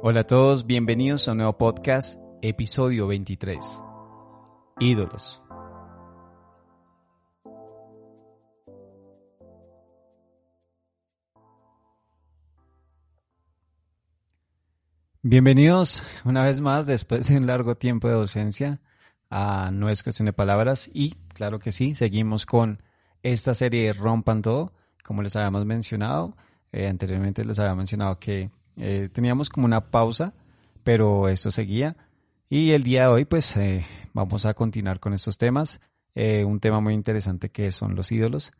Hola a todos, bienvenidos a un nuevo podcast, episodio 23. Ídolos. Bienvenidos una vez más después de un largo tiempo de ausencia a No es cuestión de palabras y claro que sí, seguimos con esta serie de Rompan Todo, como les habíamos mencionado. Eh, anteriormente les había mencionado que eh, teníamos como una pausa, pero esto seguía. Y el día de hoy, pues, eh, vamos a continuar con estos temas. Eh, un tema muy interesante que son los ídolos.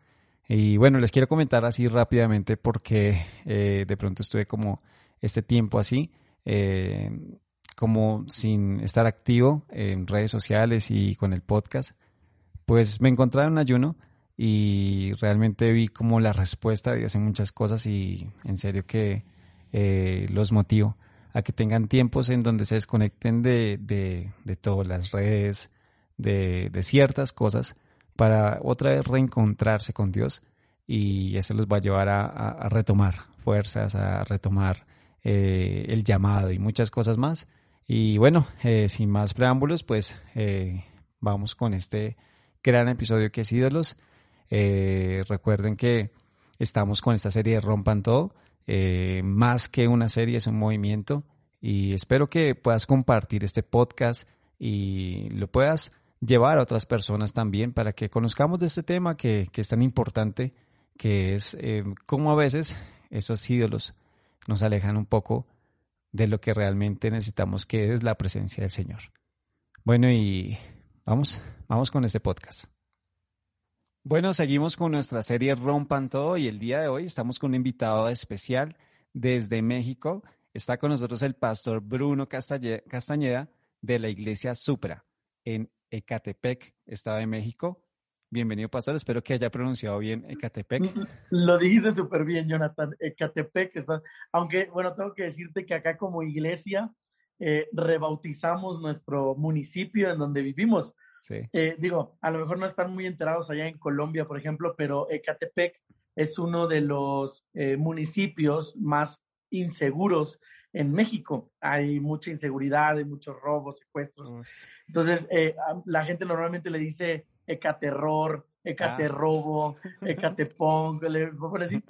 Y bueno, les quiero comentar así rápidamente porque de pronto estuve como este tiempo así, como sin estar activo en redes sociales y con el podcast. Pues me encontraba en un ayuno y realmente vi como la respuesta de muchas cosas y en serio que eh, los motivo a que tengan tiempos en donde se desconecten de, de, todas las redes, de, de, ciertas cosas, para otra vez reencontrarse con Dios y eso los va a llevar a, retomar fuerzas, a retomar eh, el llamado y muchas cosas más. Y bueno, eh, sin más preámbulos, pues vamos con este gran episodio que es Ídolos. recuerden que estamos con esta serie de Rompan Todo eh, más que una serie, es un movimiento y espero que puedas compartir este podcast y lo puedas llevar a otras personas también para que conozcamos de este tema que, es tan importante, que es eh, cómo a veces esos ídolos nos alejan un poco de lo que realmente necesitamos, que es la presencia del Señor. Bueno, y vamos, vamos con este podcast. Bueno, seguimos con nuestra serie Rompan Todo y el día de hoy estamos con un invitado especial desde México. Está con nosotros el pastor Bruno Castañeda de la iglesia Supra en Ecatepec, Estado de México. Bienvenido, pastor. Espero que haya pronunciado bien Ecatepec. Lo dijiste súper bien, Jonathan. Ecatepec está. Aunque, bueno, tengo que decirte que acá como iglesia eh, rebautizamos nuestro municipio en donde vivimos. Eh, digo, a lo mejor no están muy enterados allá en Colombia, por ejemplo, pero Ecatepec es uno de los eh, municipios más inseguros en México. Hay mucha inseguridad, hay muchos robos, secuestros. Entonces, eh, la gente normalmente le dice Ecaterror, Ecaterrobo, ah. Ecatepong, así.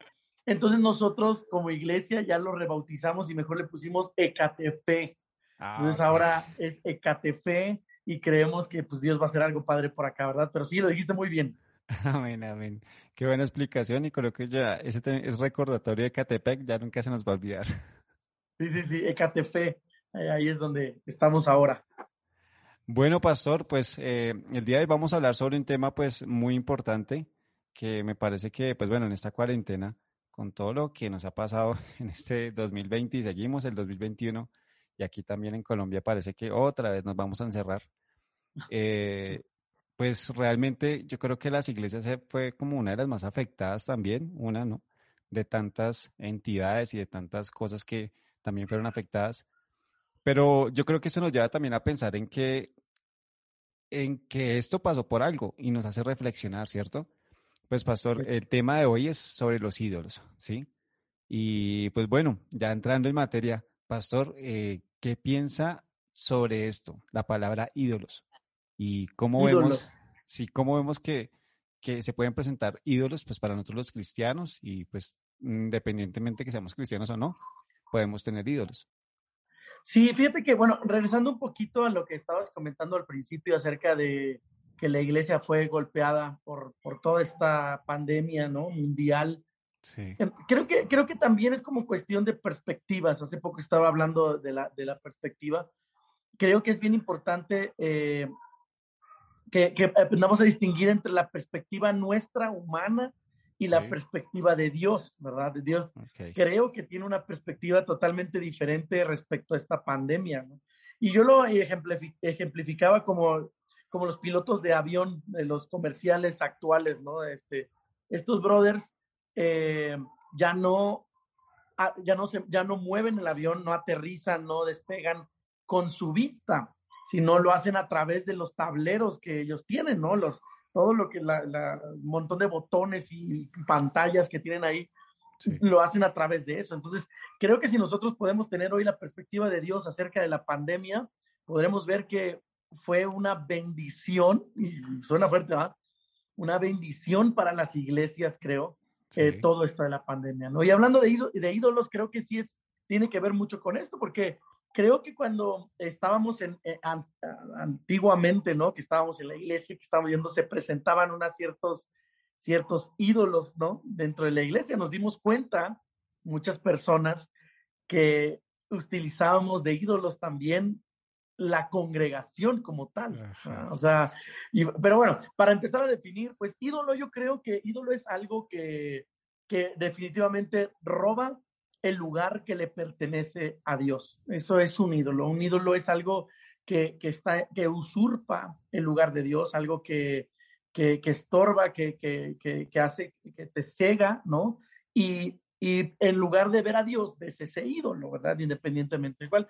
Entonces nosotros como iglesia ya lo rebautizamos y mejor le pusimos Ecatefe. Ah, Entonces ahora es Ecatefe y creemos que pues Dios va a hacer algo padre por acá, ¿verdad? Pero sí, lo dijiste muy bien. Amén, amén. Qué buena explicación y creo que ya ese es recordatorio de Catepec, ya nunca se nos va a olvidar. Sí, sí, sí, Ecatefe, ahí es donde estamos ahora. Bueno, pastor, pues eh, el día de hoy vamos a hablar sobre un tema pues muy importante que me parece que, pues bueno, en esta cuarentena, con todo lo que nos ha pasado en este 2020 y seguimos el 2021, y aquí también en Colombia parece que otra vez nos vamos a encerrar. Eh, pues realmente yo creo que las iglesias fue como una de las más afectadas también, una, ¿no? De tantas entidades y de tantas cosas que también fueron afectadas. Pero yo creo que eso nos lleva también a pensar en que, en que esto pasó por algo y nos hace reflexionar, ¿cierto? Pues pastor, el tema de hoy es sobre los ídolos, ¿sí? Y pues bueno, ya entrando en materia, pastor, eh, ¿qué piensa sobre esto, la palabra ídolos? Y cómo vemos, sí, cómo vemos que, que se pueden presentar ídolos, pues para nosotros los cristianos, y pues independientemente que seamos cristianos o no, podemos tener ídolos. Sí, fíjate que, bueno, regresando un poquito a lo que estabas comentando al principio acerca de que la iglesia fue golpeada por, por toda esta pandemia, ¿no? Mundial. Sí. Em, creo que, creo que también es como cuestión de perspectivas. Hace poco estaba hablando de la, de la perspectiva. Creo que es bien importante eh, que, que, aprendamos a distinguir entre la perspectiva nuestra humana y la perspectiva de Dios, ¿verdad? De Dios. Creo que tiene una perspectiva totalmente diferente respecto a esta pandemia. ¿no? Y yo lo ejemplificaba como, como los pilotos de avión de los comerciales actuales, ¿no? Este, estos brothers eh, ya no ah, ya no se, ya no mueven el avión, no aterrizan, no despegan con su vista, sino lo hacen a través de los tableros que ellos tienen, ¿no? Los, todo lo que, la, montón de botones y pantallas que tienen ahí. lo hacen a través de eso. Entonces, creo que si nosotros podemos tener hoy la perspectiva de Dios acerca de la pandemia, podremos ver que fue una bendición, y suena fuerte, ¿verdad? Una bendición para las iglesias, creo, eh, todo esto de la pandemia, ¿no? Y hablando de, de ídolos, creo que sí es, tiene que ver mucho con esto, porque creo que cuando estábamos en, eh, antiguamente, ¿no? Que estábamos en la iglesia, que estábamos viendo, se presentaban unos ciertos, ciertos ídolos, ¿no? Dentro de la iglesia, nos dimos cuenta, muchas personas, que utilizábamos de ídolos también la congregación como tal. O sea, pero bueno, para empezar a definir, pues ídolo, yo creo que ídolo es algo que, que definitivamente roba el lugar que le pertenece a Dios. Eso es un ídolo. Un ídolo es algo que, que está, que usurpa el lugar de Dios, algo que, que, que estorba, que, que, hace, que te cega, ¿no? Y, y en lugar de ver a Dios, ves ese ídolo, ¿verdad? Independientemente. Igual,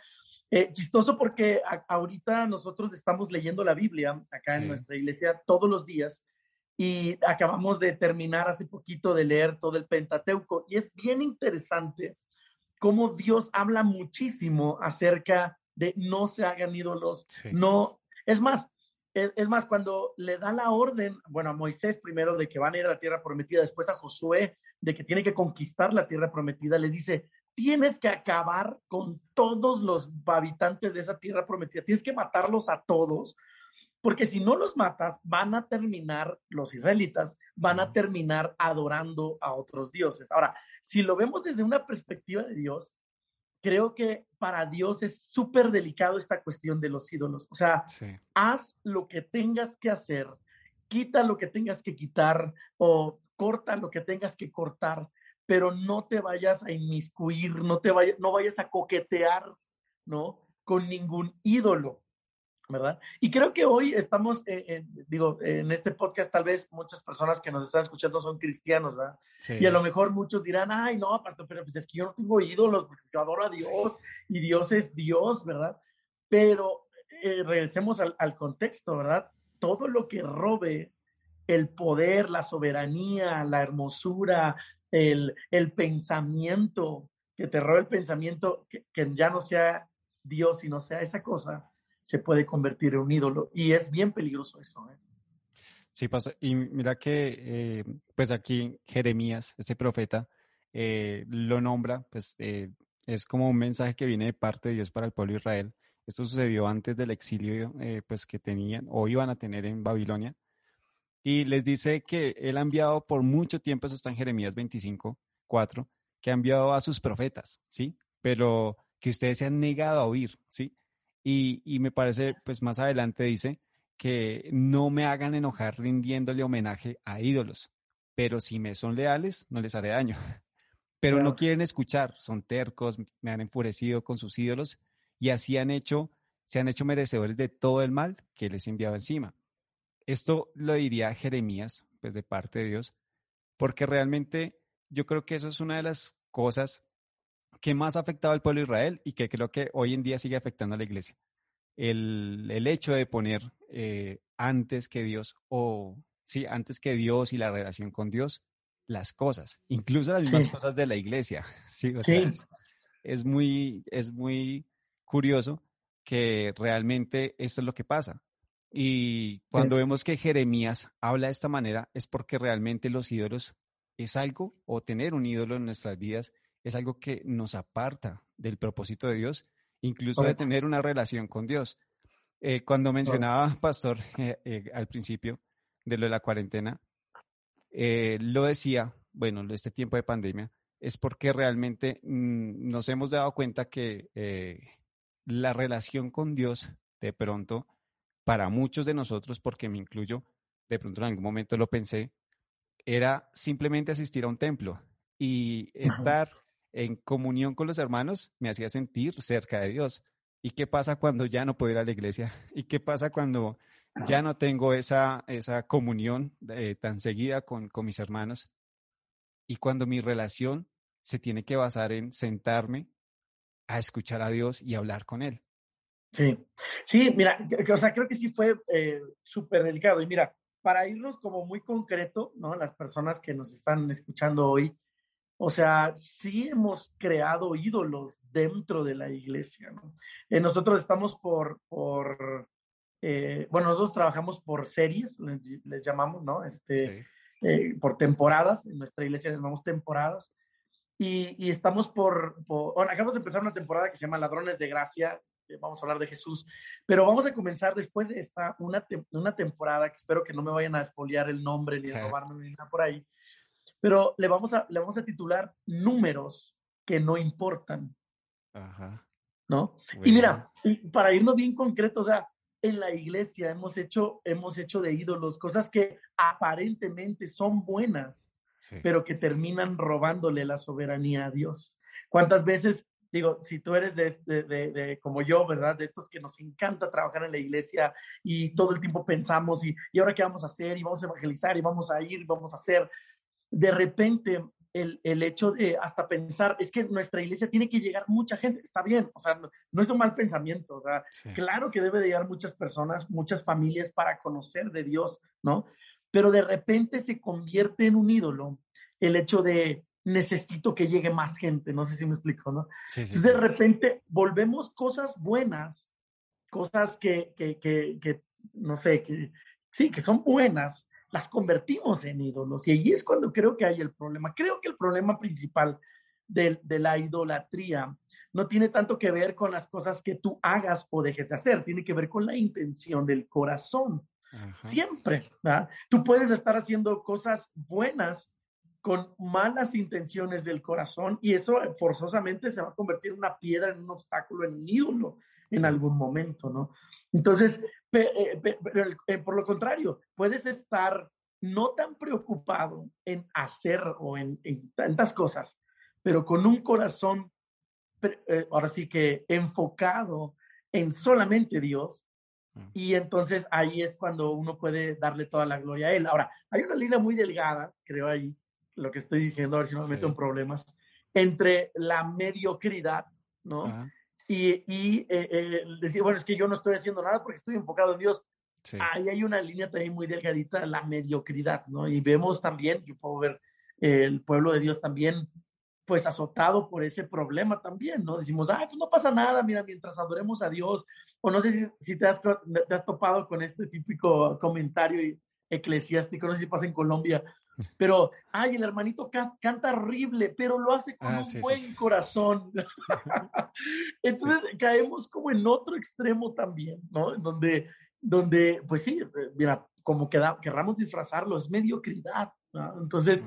eh, chistoso porque ahorita nosotros estamos leyendo la Biblia acá en nuestra iglesia todos los días y acabamos de terminar hace poquito de leer todo el Pentateuco y es bien interesante cómo Dios habla muchísimo acerca de no se hagan ídolos, no, es más, es, es, más, cuando le da la orden, bueno, a Moisés primero de que van a ir a la tierra prometida, después a Josué de que tiene que conquistar la tierra prometida, le dice, tienes que acabar con todos los habitantes de esa tierra prometida, tienes que matarlos a todos, porque si no los matas, van a terminar, los israelitas van a terminar adorando a otros dioses. Ahora, si lo vemos desde una perspectiva de Dios, creo que para Dios es súper delicado esta cuestión de los ídolos. O sea, haz lo que tengas que hacer, quita lo que tengas que quitar o corta lo que tengas que cortar, pero no te vayas a inmiscuir, no te vayas, no vayas a coquetear, ¿no? Con ningún ídolo, ¿verdad? Y creo que hoy estamos, eh, digo, en este podcast tal vez muchas personas que nos están escuchando son cristianos, ¿verdad? Y a lo mejor muchos dirán, ay, no, pastor, pero pues es que yo no tengo ídolos, porque yo adoro a Dios y Dios es Dios, ¿verdad? Pero eh, regresemos al, al contexto, ¿verdad? Todo lo que robe el poder, la soberanía, la hermosura, el, el pensamiento, que te robe el pensamiento, que, ya no sea Dios y no sea esa cosa, se puede convertir en un ídolo. Y es bien peligroso eso. ¿eh? Sí, pasa. Y mira que, eh, pues aquí Jeremías, este profeta, eh, lo nombra, pues es como un mensaje que viene de parte de Dios para el pueblo de Israel. Esto sucedió antes del exilio, pues que tenían o iban a tener en Babilonia y les dice que él ha enviado por mucho tiempo, eso está en Jeremías 25, 4, que ha enviado a sus profetas, ¿sí? Pero que ustedes se han negado a oír, ¿sí? Y, y me parece, pues más adelante dice que no me hagan enojar rindiéndole homenaje a ídolos, pero si me son leales, no les haré daño. Pero no quieren escuchar, son tercos, me han enfurecido con sus ídolos y así han hecho, se han hecho merecedores de todo el mal que les enviaba encima. Esto lo diría Jeremías, pues de parte de Dios, porque realmente yo creo que eso es una de las cosas que más ha afectado al pueblo de Israel y que creo que hoy en día sigue afectando a la iglesia. El, hecho de poner eh, antes que Dios, o sí, antes que Dios y la relación con Dios, las cosas, incluso las mismas cosas de la iglesia. Sí, o sea, es, muy, es muy curioso que realmente esto es lo que pasa. Y cuando vemos que Jeremías habla de esta manera es porque realmente los ídolos es algo, o tener un ídolo en nuestras vidas es algo que nos aparta del propósito de Dios, incluso de tener una relación con Dios. Eh, cuando mencionaba, Pastor, eh, eh, al principio de lo de la cuarentena, lo decía, bueno, este tiempo de pandemia, es porque realmente mm, nos hemos dado cuenta que la relación con Dios de pronto para muchos de nosotros, porque me incluyo, de pronto en algún momento lo pensé, era simplemente asistir a un templo y estar en comunión con los hermanos me hacía sentir cerca de Dios. ¿Y qué pasa cuando ya no puedo ir a la iglesia? ¿Y qué pasa cuando ya no tengo esa, esa comunión eh, tan seguida con, con mis hermanos? Y cuando mi relación se tiene que basar en sentarme a escuchar a Dios y hablar con Él. Sí, sí, mira, o sea, creo que sí fue eh, súper delicado. Y mira, para irnos como muy concreto, ¿no? Las personas que nos están escuchando hoy, O sea, sí hemos creado ídolos dentro de la iglesia. ¿no? Eh, nosotros estamos por, por eh, bueno, nosotros trabajamos por series, les, llamamos, ¿no? Este, eh, por temporadas, en nuestra iglesia llamamos temporadas. Y, y estamos por, por, bueno, acabamos de empezar una temporada que se llama Ladrones de Gracia, vamos a hablar de Jesús, pero vamos a comenzar después de esta, una, una temporada que espero que no me vayan a espoliar el nombre ni a robarme ni nada por ahí, pero le vamos a, le vamos a titular números que no importan. Ajá. ¿No? Y mira, para irnos bien concreto, o sea, en la iglesia hemos hecho, hemos hecho de ídolos cosas que aparentemente son buenas, pero que terminan robándole la soberanía a Dios. ¿Cuántas veces, digo, si tú eres de, de, de, como yo, ¿verdad? De estos que nos encanta trabajar en la iglesia y todo el tiempo pensamos, y, y ahora qué vamos a hacer, y vamos a evangelizar, y vamos a ir, y vamos a hacer, de repente el, el, hecho de hasta pensar, es que nuestra iglesia tiene que llegar mucha gente, está bien, o sea, no, es un mal pensamiento, o sea, claro que debe de llegar muchas personas, muchas familias para conocer de Dios, ¿no? Pero de repente se convierte en un ídolo el hecho de necesito que llegue más gente, no sé si me explico, ¿no? Entonces de repente volvemos cosas buenas, cosas que, que, que, que no sé, que sí, que son buenas, las convertimos en ídolos. Y ahí es cuando creo que hay el problema. Creo que el problema principal de, de, la idolatría no tiene tanto que ver con las cosas que tú hagas o dejes de hacer, tiene que ver con la intención del corazón. Siempre, ¿verdad? Tú puedes estar haciendo cosas buenas con malas intenciones del corazón y eso forzosamente se va a convertir en una piedra, en un obstáculo, en un ídolo en algún momento, ¿no? Entonces, eh, eh, por lo contrario, puedes estar no tan preocupado en hacer o en, tantas cosas, pero con un corazón, eh, ahora sí que enfocado en solamente Dios. Mm. Y entonces ahí es cuando uno puede darle toda la gloria a Él. Ahora, hay una línea muy delgada, creo ahí, lo que estoy diciendo, a ver si no me meto en problemas, entre la mediocridad, ¿no? y, y eh, eh, decir, bueno, es que yo no estoy haciendo nada porque estoy enfocado en Dios. Ahí hay una línea también muy delgadita, la mediocridad, ¿no? Y vemos también, yo puedo ver el pueblo de Dios también, pues azotado por ese problema también, ¿no? Decimos, ah, pues no pasa nada, mira, mientras adoremos a Dios, o no sé si, si te, has, te has topado con este típico comentario y, eclesiástico, no sé si pasa en Colombia, pero, ay, el hermanito canta horrible, pero lo hace con ah, un buen corazón. Entonces caemos como en otro extremo también, ¿no? Donde, donde pues sí, mira, como que querramos disfrazarlo, es mediocridad. ¿no? Entonces,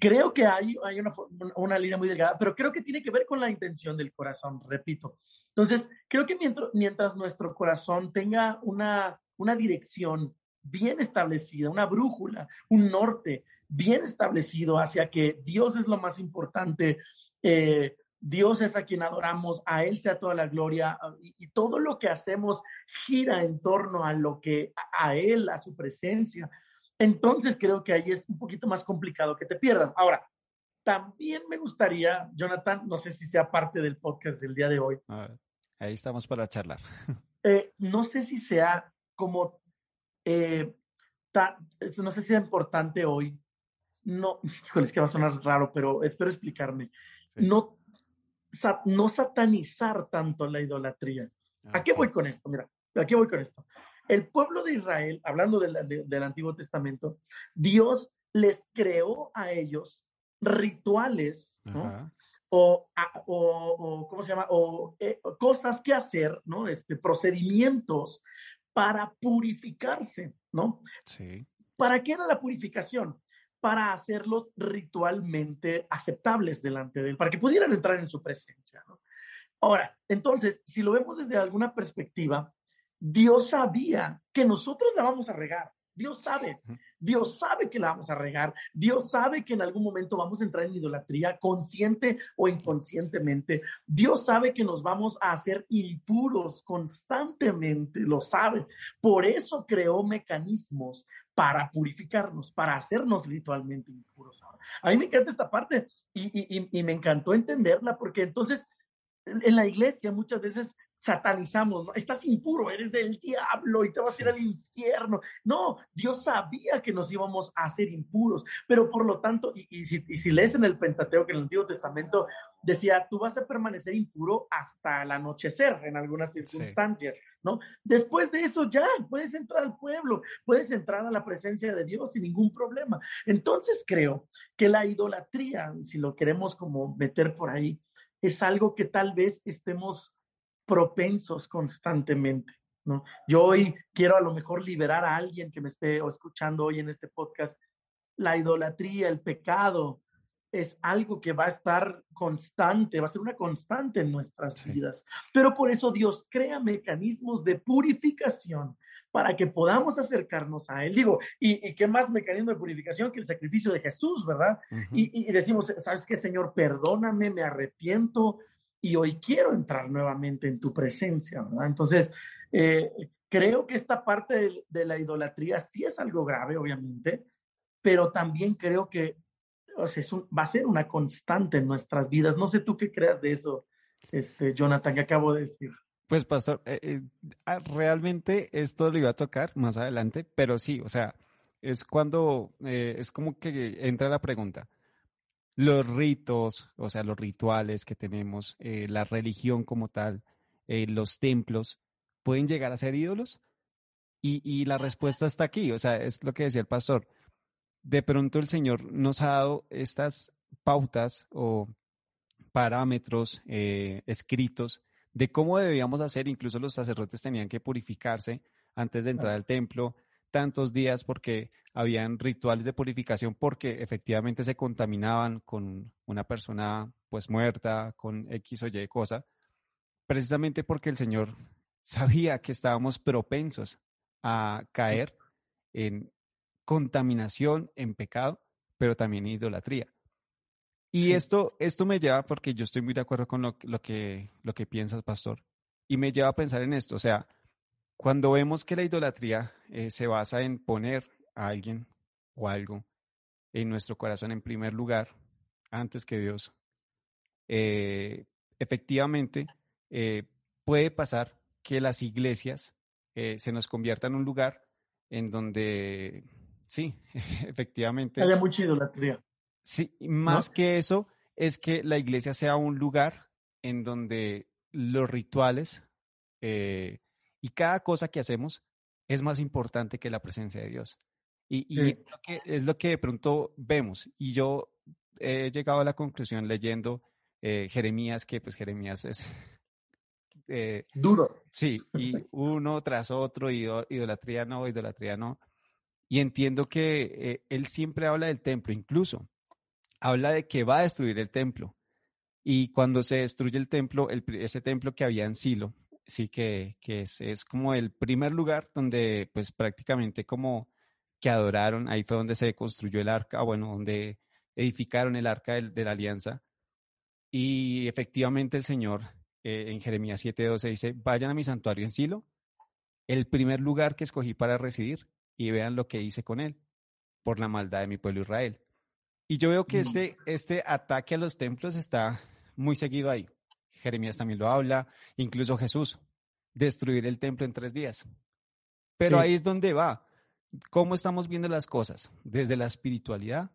creo que hay, hay una, una línea muy delgada, pero creo que tiene que ver con la intención del corazón, repito. Entonces, creo que mientras, mientras nuestro corazón tenga una, una dirección bien establecida, una brújula, un norte bien establecido hacia que Dios es lo más importante, eh, Dios es a quien adoramos, a Él sea toda la gloria y, todo lo que hacemos gira en torno a lo que a Él, a su presencia. Entonces creo que ahí es un poquito más complicado que te pierdas. Ahora, también me gustaría, Jonathan, no sé si sea parte del podcast del día de hoy. ahí estamos para charlar. Eh, no sé si sea como eh, no sé si es importante hoy, no, es que va a sonar raro, pero espero explicarme, no, no satanizar tanto la idolatría. ¿A qué voy con esto? Mira, ¿a qué voy con esto? El pueblo de Israel, hablando del Antiguo Testamento, Dios les creó a ellos rituales, O, o, ¿cómo se llama? O eh, cosas que hacer, ¿no? Este, procedimientos para purificarse, ¿no? Sí. ¿Para qué era la purificación? Para hacerlos ritualmente aceptables delante de él, para que pudieran entrar en su presencia, ¿no? Ahora, entonces, si lo vemos desde alguna perspectiva, Dios sabía que nosotros la vamos a regar. Dios sabe, Dios sabe que la vamos a regar, Dios sabe que en algún momento vamos a entrar en idolatría, consciente o inconscientemente. Dios sabe que nos vamos a hacer impuros constantemente, lo sabe. Por eso creó mecanismos para purificarnos, para hacernos ritualmente impuros. A mí me encanta esta parte y, me encantó entenderla porque entonces en la iglesia muchas veces satanizamos, ¿no? Estás impuro, eres del diablo y te vas a ir al infierno. No, Dios sabía que nos íbamos a hacer impuros, pero por lo tanto, y, si, y si, lees en el Pentateuco, en el Antiguo Testamento, decía, tú vas a permanecer impuro hasta el anochecer en algunas circunstancias, ¿no? Después de eso ya puedes entrar al pueblo, puedes entrar a la presencia de Dios sin ningún problema. Entonces creo que la idolatría, si lo queremos como meter por ahí, es algo que tal vez estemos propensos constantemente. ¿no? Yo hoy quiero a lo mejor liberar a alguien que me esté escuchando hoy en este podcast. La idolatría, el pecado, es algo que va a estar constante, va a ser una constante en nuestras vidas. Pero por eso Dios crea mecanismos de purificación para que podamos acercarnos a Él. Digo, ¿y, qué más mecanismo de purificación que el sacrificio de Jesús, verdad? y, y, decimos, ¿sabes qué, Señor? Perdóname, me arrepiento, y hoy quiero entrar nuevamente en tu presencia, ¿verdad? Entonces, eh, creo que esta parte de, la idolatría sí es algo grave, obviamente, pero también creo que o sea, va a ser una constante en nuestras vidas. No sé tú qué creas de eso, este, Jonathan, que acabo de decir. Pues, pastor, eh, eh, ah, realmente esto lo iba a tocar más adelante, pero sí, o sea, es cuando, es como que entra la pregunta los ritos, o sea, los rituales que tenemos, eh, la religión como tal, eh, los templos, pueden llegar a ser ídolos? Y, la respuesta está aquí, o sea, es lo que decía el pastor. De pronto el Señor nos ha dado estas pautas o parámetros eh, escritos de cómo debíamos hacer, incluso los sacerdotes tenían que purificarse antes de entrar al templo, tantos días porque habían rituales de purificación porque efectivamente se contaminaban con una persona pues muerta, con X o Y cosa, precisamente porque el Señor sabía que estábamos propensos a caer en contaminación, en pecado, pero también en idolatría. Y esto, esto me lleva, porque yo estoy muy de acuerdo con lo, lo, que, lo que piensas, pastor, y me lleva a pensar en esto, o sea, cuando vemos que la idolatría eh, se basa en poner a alguien o algo en nuestro corazón en primer lugar, antes que Dios, eh, efectivamente eh, puede pasar que las iglesias se nos conviertan en un lugar en donde, sí, efectivamente. Haya mucha idolatría. Sí, más que eso, es que la iglesia sea un lugar en donde los rituales y cada cosa que hacemos es más importante que la presencia de Dios. Y, es, lo que, de pronto vemos. Y yo he llegado a la conclusión leyendo eh, Jeremías, que pues Jeremías es... Eh, Duro. Sí, y uno tras otro, idolatría no, idolatría no. Y entiendo que eh, él siempre habla del templo, incluso habla de que va a destruir el templo. Y cuando se destruye el templo, ese templo que había en Silo, sí que, es, como el primer lugar donde pues prácticamente como que adoraron, ahí fue donde se construyó el arca, bueno, donde edificaron el arca de, la alianza. Y efectivamente el Señor eh, en Jeremías 7:12 dice, vayan a mi santuario en Silo, el primer lugar que escogí para residir, y vean lo que hice con él, por la maldad de mi pueblo Israel. Y yo veo que este, este ataque a los templos está muy seguido ahí. Jeremías también lo habla, incluso Jesús, destruir el templo en tres días. Pero ahí es donde va. ¿Cómo estamos viendo las cosas? ¿Desde la espiritualidad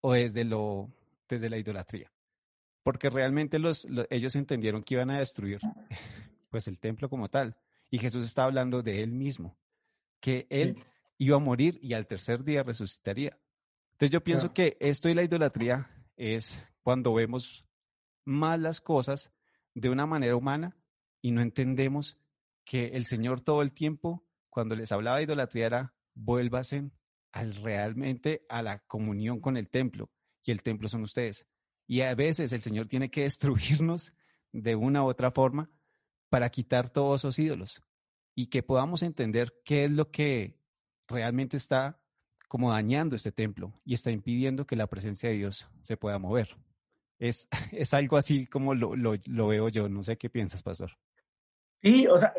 o desde, lo, desde la idolatría? Porque realmente los, ellos entendieron que iban a destruir pues el templo como tal. Y Jesús está hablando de él mismo, que él iba a morir y al tercer día resucitaría. Entonces yo pienso que esto y la idolatría es cuando vemos mal las cosas de una manera humana y no entendemos que el Señor todo el tiempo, cuando les hablaba de idolatría, era vuélvasen al, realmente a la comunión con el templo y el templo son ustedes. Y a veces el Señor tiene que destruirnos de una u otra forma para quitar todos esos ídolos y que podamos entender qué es lo que realmente está como dañando este templo y está impidiendo que la presencia de Dios se pueda mover. Es, es algo así como lo, lo, lo, veo yo. No sé qué piensas, pastor. Sí, o sea,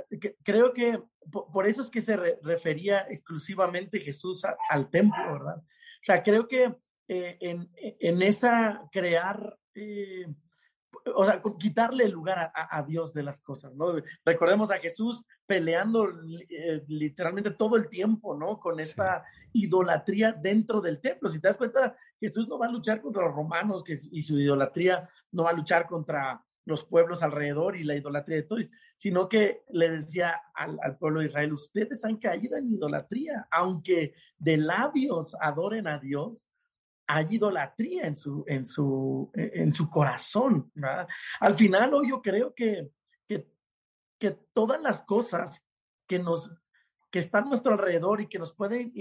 creo que por, eso es que se refería exclusivamente Jesús al templo, ¿verdad? O sea, creo que eh, en, en, esa crear eh, o sea, quitarle el lugar a, Dios de las cosas, ¿no? Recordemos a Jesús peleando eh, literalmente todo el tiempo, ¿no? Con esta idolatría dentro del templo. Si te das cuenta, Jesús no va a luchar contra los romanos que, y su idolatría no va a luchar contra los pueblos alrededor y la idolatría de todos, sino que le decía al, pueblo de Israel, ustedes han caído en idolatría, aunque de labios adoren a Dios, hay idolatría en su, en su, en su corazón. Al final, hoy yo creo que, que, que, todas las cosas que, nos, que están a nuestro alrededor y que nos pueden,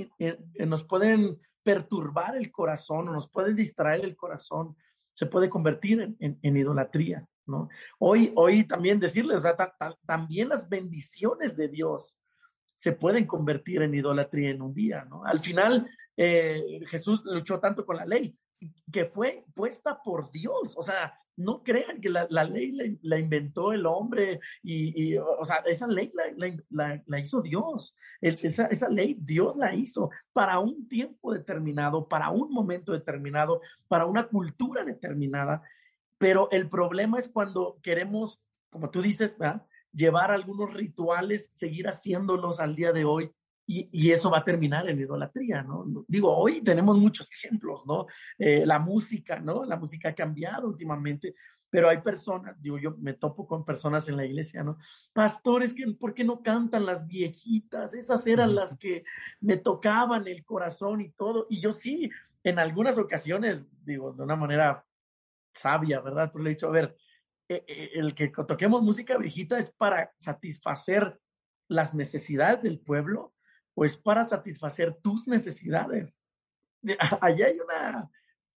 nos pueden perturbar el corazón o nos pueden distraer el corazón, se puede convertir en, en, idolatría. ¿no? Hoy, hoy también decirles, también las bendiciones de Dios se pueden convertir en idolatría en un día. ¿no? Al final, eh, Jesús luchó tanto con la ley, que fue puesta por Dios. O sea, no crean que la, ley la, inventó el hombre y, o sea, esa ley la, hizo Dios. esa, esa, ley Dios la hizo para un tiempo determinado, para un momento determinado, para una cultura determinada. Pero el problema es cuando queremos, como tú dices, llevar algunos rituales, seguir haciéndolos al día de hoy y, eso va a terminar en idolatría, ¿no? Digo, hoy tenemos muchos ejemplos, ¿no? Eh, la música, ¿no? La música ha cambiado últimamente, pero hay personas, digo, yo me topo con personas en la iglesia, ¿no? Pastores, que, ¿por qué no cantan las viejitas? Esas eran las que me tocaban el corazón y todo. Y yo sí, en algunas ocasiones, digo, de una manera sabia, ¿verdad? Pero le he dicho, a ver, eh, eh, el que toquemos música viejita es para satisfacer las necesidades del pueblo pues para satisfacer tus necesidades. Allá hay una,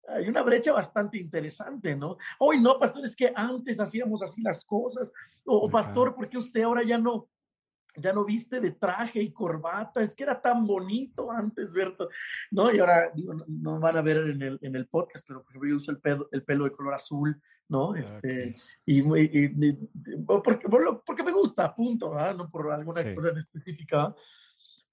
hay una brecha bastante interesante, ¿no? Hoy no, pastor, es que antes hacíamos así las cosas. O, pastor, ¿por qué usted ahora ya no, ya no viste de traje y corbata? Es que era tan bonito antes, ¿verdad? ¿No? Y ahora, digo, no, van a ver en el, en el podcast, pero por ejemplo, yo uso el pelo, el pelo de color azul, ¿no? Este, y, porque, porque, me gusta, punto, ¿verdad? No por alguna cosa en específica.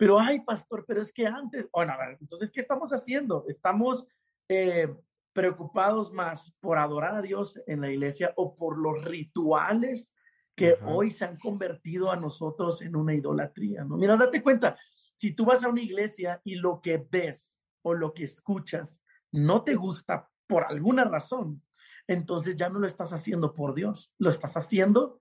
Pero, ay, pastor, pero es que antes, bueno, a ver, entonces, ¿qué estamos haciendo? Estamos eh, preocupados más por adorar a Dios en la iglesia o por los rituales que hoy se han convertido a nosotros en una idolatría, ¿no? Mira, date cuenta, si tú vas a una iglesia y lo que ves o lo que escuchas no te gusta por alguna razón, entonces ya no lo estás haciendo por Dios, lo estás haciendo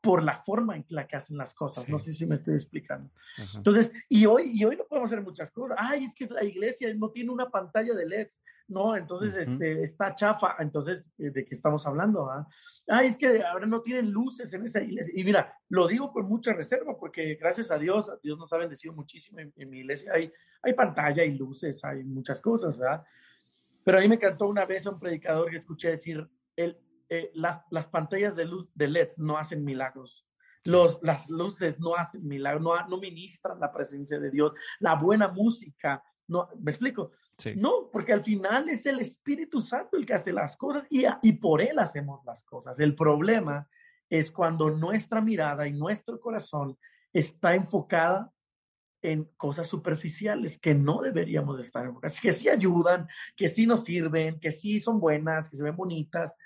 por la forma en la que hacen las cosas. no sé si me estoy explicando. Entonces, y hoy, y hoy no podemos hacer muchas cosas. Ay, es que la iglesia no tiene una pantalla de LEDs. No, entonces este, está chafa. Entonces, eh, ¿de qué estamos hablando? Ah? Ay, es que ahora no tienen luces en esa iglesia. Y mira, lo digo con mucha reserva porque gracias a Dios, Dios nos ha bendecido muchísimo en, mi iglesia. Hay, hay pantalla y luces, hay muchas cosas, ¿verdad? Pero a mí me encantó una vez a un predicador que escuché decir, el, eh, las, las, pantallas de luz de LEDs no hacen milagros. Los, las luces no hacen milagros, no, no ministran la presencia de Dios. La buena música, no, ¿me explico? No, porque al final es el Espíritu Santo el que hace las cosas y, y por Él hacemos las cosas. El problema es cuando nuestra mirada y nuestro corazón está enfocada en cosas superficiales que no deberíamos estar enfocadas, que sí ayudan, que sí nos sirven, que sí son buenas, que se ven bonitas,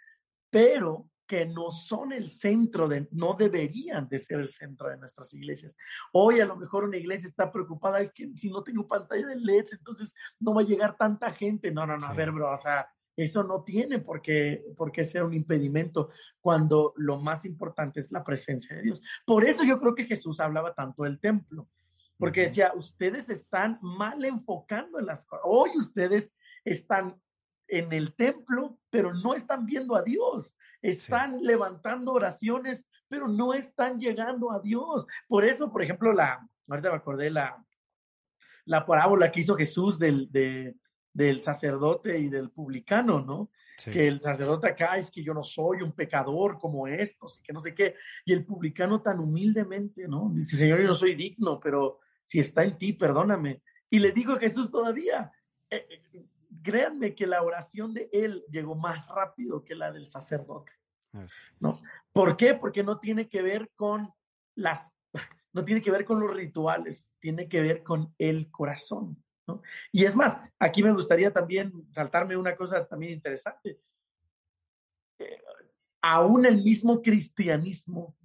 pero que no son el centro de, no deberían de ser el centro de nuestras iglesias. Hoy a lo mejor una iglesia está preocupada, es que si no tengo pantalla de LEDs, entonces no va a llegar tanta gente. No, no, no, a ver, bro, o sea, eso no tiene por qué, por qué ser un impedimento cuando lo más importante es la presencia de Dios. Por eso yo creo que Jesús hablaba tanto del templo, porque decía, ustedes están mal enfocando en las cosas. Hoy ustedes están en el templo, pero no están viendo a Dios. Están levantando oraciones, pero no están llegando a Dios. Por eso, por ejemplo, la, ahorita me acordé la, la parábola que hizo Jesús del, del sacerdote y del publicano, ¿no? Que el sacerdote acá es que yo no soy un pecador como estos y que no sé qué. Y el publicano tan humildemente, ¿no? Dice, Señor, yo no soy digno, pero si está en ti, perdóname. Y le digo a Jesús todavía, eh, eh, créanme que la oración de él llegó más rápido que la del sacerdote. ¿no? ¿Por qué? Porque no tiene que ver con las, no tiene que ver con los rituales, tiene que ver con el corazón. ¿no? Y es más, aquí me gustaría también saltarme una cosa también interesante. Eh, aún el mismo cristianismo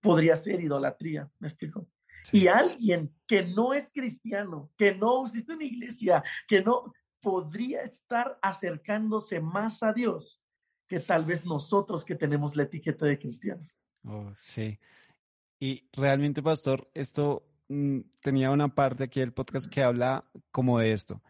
podría ser idolatría, ¿me explico? Y alguien que no es cristiano, que no existe una iglesia, que no podría estar acercándose más a Dios que tal vez nosotros que tenemos la etiqueta de cristianos. Oh, sí. Y realmente, pastor, esto mm, tenía una parte aquí del podcast que habla como de esto.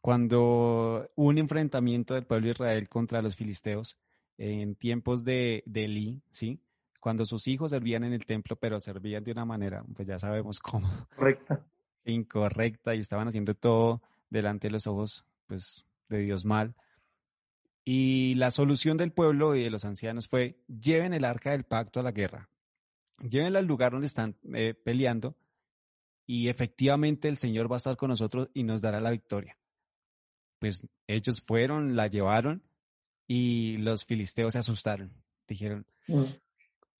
Cuando hubo un enfrentamiento del pueblo de Israel contra los filisteos en tiempos de, de Elí, ¿sí? Cuando sus hijos servían en el templo, pero servían de una manera, pues ya sabemos cómo. Correcta. Incorrecta y estaban haciendo todo delante de los ojos, pues, de Dios mal. Y la solución del pueblo y de los ancianos fue, lleven el arca del pacto a la guerra, llévenla al lugar donde están eh, peleando y efectivamente el Señor va a estar con nosotros y nos dará la victoria. Pues ellos fueron, la llevaron y los filisteos se asustaron. Dijeron, mm.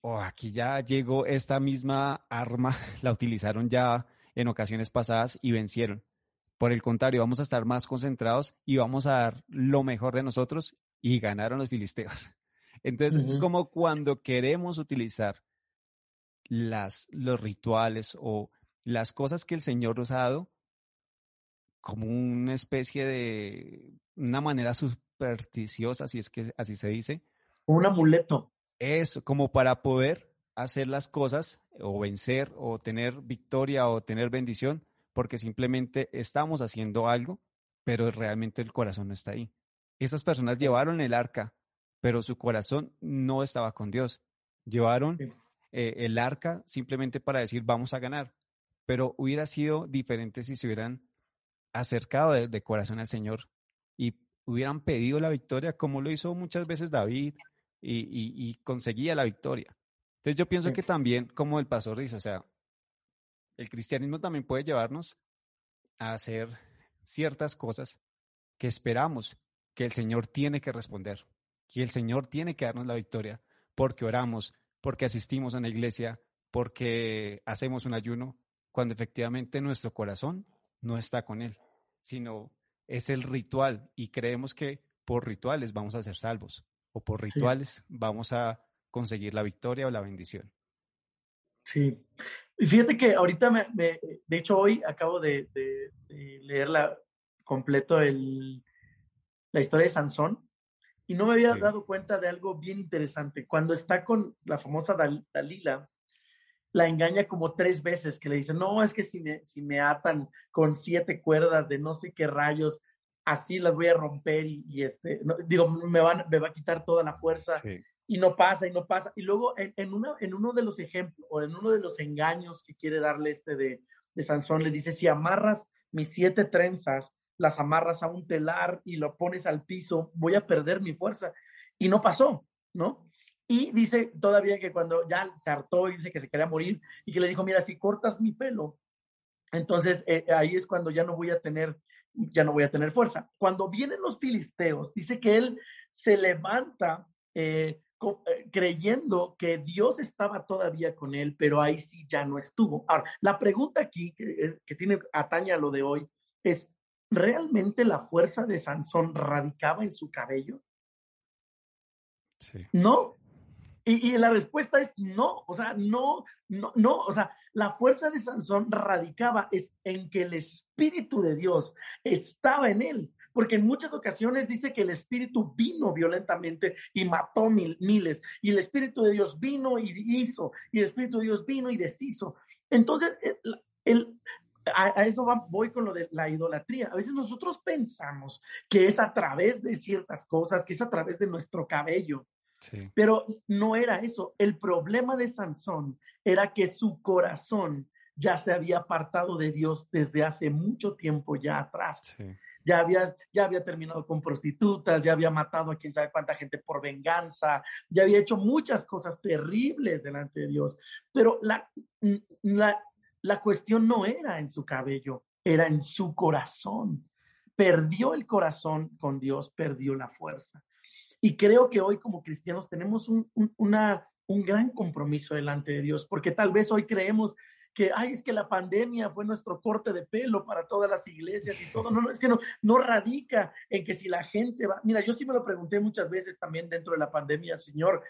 oh, aquí ya llegó esta misma arma, la utilizaron ya en ocasiones pasadas y vencieron. Por el contrario, vamos a estar más concentrados y vamos a dar lo mejor de nosotros y ganaron los filisteos. Entonces es como cuando queremos utilizar las, los rituales o las cosas que el Señor nos ha dado como una especie de, una manera supersticiosa, si es que así se dice. Un amuleto. Eso, como para poder hacer las cosas o vencer o tener victoria o tener bendición porque simplemente estamos haciendo algo, pero realmente el corazón no está ahí. Estas personas llevaron el arca, pero su corazón no estaba con Dios. Llevaron eh, el arca simplemente para decir vamos a ganar, pero hubiera sido diferente si se hubieran acercado de, corazón al Señor y hubieran pedido la victoria como lo hizo muchas veces David y, conseguía la victoria. Entonces yo pienso que también, como el pastor dice, o sea, el cristianismo también puede llevarnos a hacer ciertas cosas que esperamos que el Señor tiene que responder, que el Señor tiene que darnos la victoria, porque oramos, porque asistimos a una iglesia, porque hacemos un ayuno, cuando efectivamente nuestro corazón no está con Él, sino es el ritual y creemos que por rituales vamos a ser salvos o por rituales vamos a conseguir la victoria o la bendición. Sí, fíjate que ahorita, me, de hecho hoy acabo de, de, leer la, completo el, la historia de Sansón y no me había dado cuenta de algo bien interesante. Cuando está con la famosa Dalila, la engaña como tres veces, que le dice, no, es que si me, si me atan con siete cuerdas de no sé qué rayos, así las voy a romper y, este, digo, me, van, me va a quitar toda la fuerza y no pasa y no pasa. Y luego en, uno de los ejemplos o en uno de los engaños que quiere darle este de, Sansón, le dice, si amarras mis siete trenzas, las amarras a un telar y lo pones al piso, voy a perder mi fuerza. Y no pasó, ¿no? Y dice todavía que cuando ya se hartó y dice que se quería morir y que le dijo, mira, si cortas mi pelo, entonces eh, ahí es cuando ya no voy a tener, ya no voy a tener fuerza. Cuando vienen los filisteos, dice que él se levanta eh, creyendo que Dios estaba todavía con él, pero ahí sí ya no estuvo. Ahora, la pregunta aquí que, que tiene ataña a lo de hoy es, ¿realmente la fuerza de Sansón radicaba en su cabello? Sí. No. Y, y, la respuesta es no, o sea, no, no, no, o sea, la fuerza de Sansón radicaba es en que el Espíritu de Dios estaba en él porque en muchas ocasiones dice que el Espíritu vino violentamente y mató mil, miles, y el Espíritu de Dios vino y hizo, y el Espíritu de Dios vino y deshizo. Entonces, el, a, eso voy con lo de la idolatría. A veces nosotros pensamos que es a través de ciertas cosas, que es a través de nuestro cabello. Pero no era eso. El problema de Sansón era que su corazón ya se había apartado de Dios desde hace mucho tiempo ya atrás. Sí ya había, ya había terminado con prostitutas, ya había matado a quién sabe cuánta gente por venganza, ya había hecho muchas cosas terribles delante de Dios. Pero la, la, la cuestión no era en su cabello, era en su corazón. Perdió el corazón con Dios, perdió la fuerza. Y creo que hoy como cristianos tenemos un, una, un gran compromiso delante de Dios, porque tal vez hoy creemos que, ay, es que la pandemia fue nuestro corte de pelo para todas las iglesias y todo. No, no, es que no, no radica en que si la gente va, mira, yo sí me lo pregunté muchas veces también dentro de la pandemia, Señor,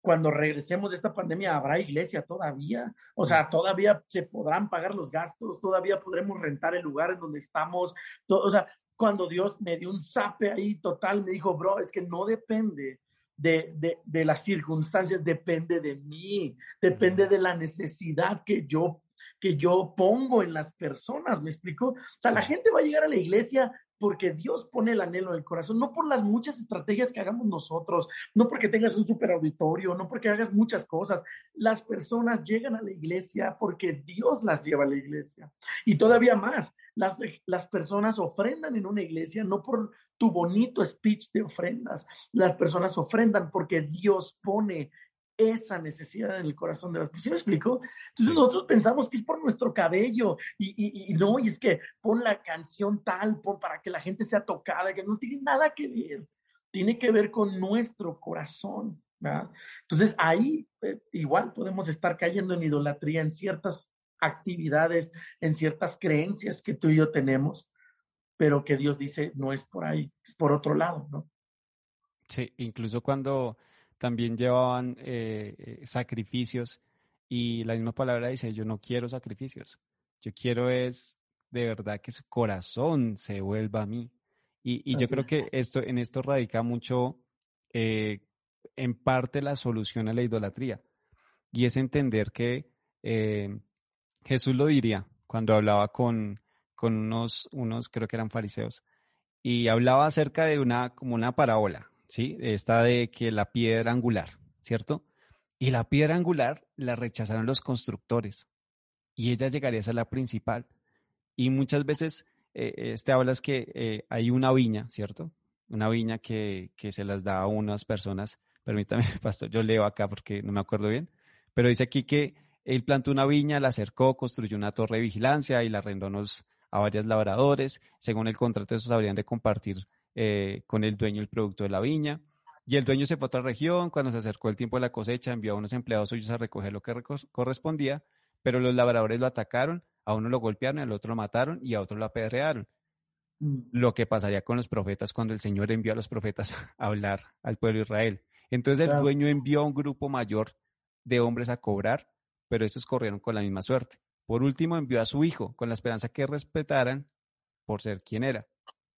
cuando regresemos de esta pandemia, ¿habrá iglesia todavía? O sea, todavía se podrán pagar los gastos, todavía podremos rentar el lugar en donde estamos. o sea, cuando Dios me dio un zape ahí total, me dijo, bro, es que no depende de, de, de, las circunstancias, depende de mí, depende de la necesidad que yo que yo pongo en las personas, ¿me explico? O sea, la gente va a llegar a la iglesia porque Dios pone el anhelo en el corazón, no por las muchas estrategias que hagamos nosotros, no porque tengas un super auditorio, no porque hagas muchas cosas. Las personas llegan a la iglesia porque Dios las lleva a la iglesia. Y todavía más, las, las personas ofrendan en una iglesia no por tu bonito speech de ofrendas, las personas ofrendan porque Dios pone esa necesidad en el corazón de las personas. ¿Sí me explico? Entonces nosotros pensamos que es por nuestro cabello y, no, y es que pon la canción tal pon, para que la gente sea tocada, que no tiene nada que ver. Tiene que ver con nuestro corazón. ¿verdad? Entonces ahí eh, igual podemos estar cayendo en idolatría en ciertas actividades, en ciertas creencias que tú y yo tenemos, pero que Dios dice no es por ahí, es por otro lado, ¿no? Sí, incluso cuando también llevaban eh, eh, sacrificios y la misma palabra dice, yo no quiero sacrificios, yo quiero es de verdad que su corazón se vuelva a mí. Y, yo creo que esto, en esto radica mucho, eh, en parte, la solución a la idolatría. Y es entender que Jesús lo diría cuando hablaba con, con unos, unos, creo que eran fariseos, y hablaba acerca de una, como una parábola, ¿sí? Esta de que la piedra angular, ¿cierto? Y la piedra angular la rechazaron los constructores y ella llegaría a ser la principal. Y muchas veces eh, este hablas que eh, hay una viña, ¿cierto? Una viña que, que se las da a unas personas. Permítame, pastor, yo leo acá porque no me acuerdo bien, pero dice aquí que él plantó una viña, la acercó, construyó una torre de vigilancia y la arrendó a varios labradores. Según el contrato, esos habrían de compartir eh, con el dueño el producto de la viña. Y el dueño se fue a otra región, cuando se acercó el tiempo de la cosecha, envió a unos empleados suyos a recoger lo que correspondía, pero los labradores lo atacaron, a uno lo golpearon, al otro lo mataron y a otro lo apedrearon. Mm. Lo que pasaría con los profetas cuando el Señor envió a los profetas a hablar al pueblo de Israel. Entonces el dueño envió a un grupo mayor de hombres a cobrar, pero estos corrieron con la misma suerte. Por último, envió a su hijo con la esperanza que respetaran por ser quien era.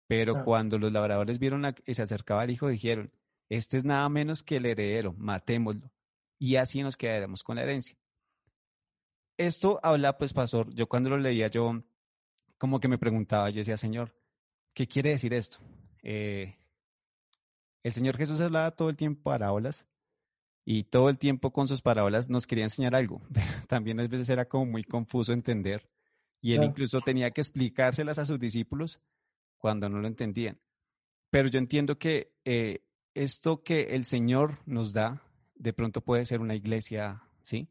Pero cuando los labradores vieron que se acercaba al hijo, dijeron, este es nada menos que el heredero, matémoslo. Y así nos quedaremos con la herencia. Esto habla, pues, pastor, yo cuando lo leía, yo como que me preguntaba, yo decía, Señor, ¿qué quiere decir esto? Eh, el Señor Jesús hablaba todo el tiempo parábolas y todo el tiempo con sus parábolas nos quería enseñar algo. También a veces era como muy confuso entender y él incluso tenía que explicárselas a sus discípulos cuando no lo entendían. Pero yo entiendo que eh, esto que el Señor nos da, de pronto puede ser una iglesia, ¿sí?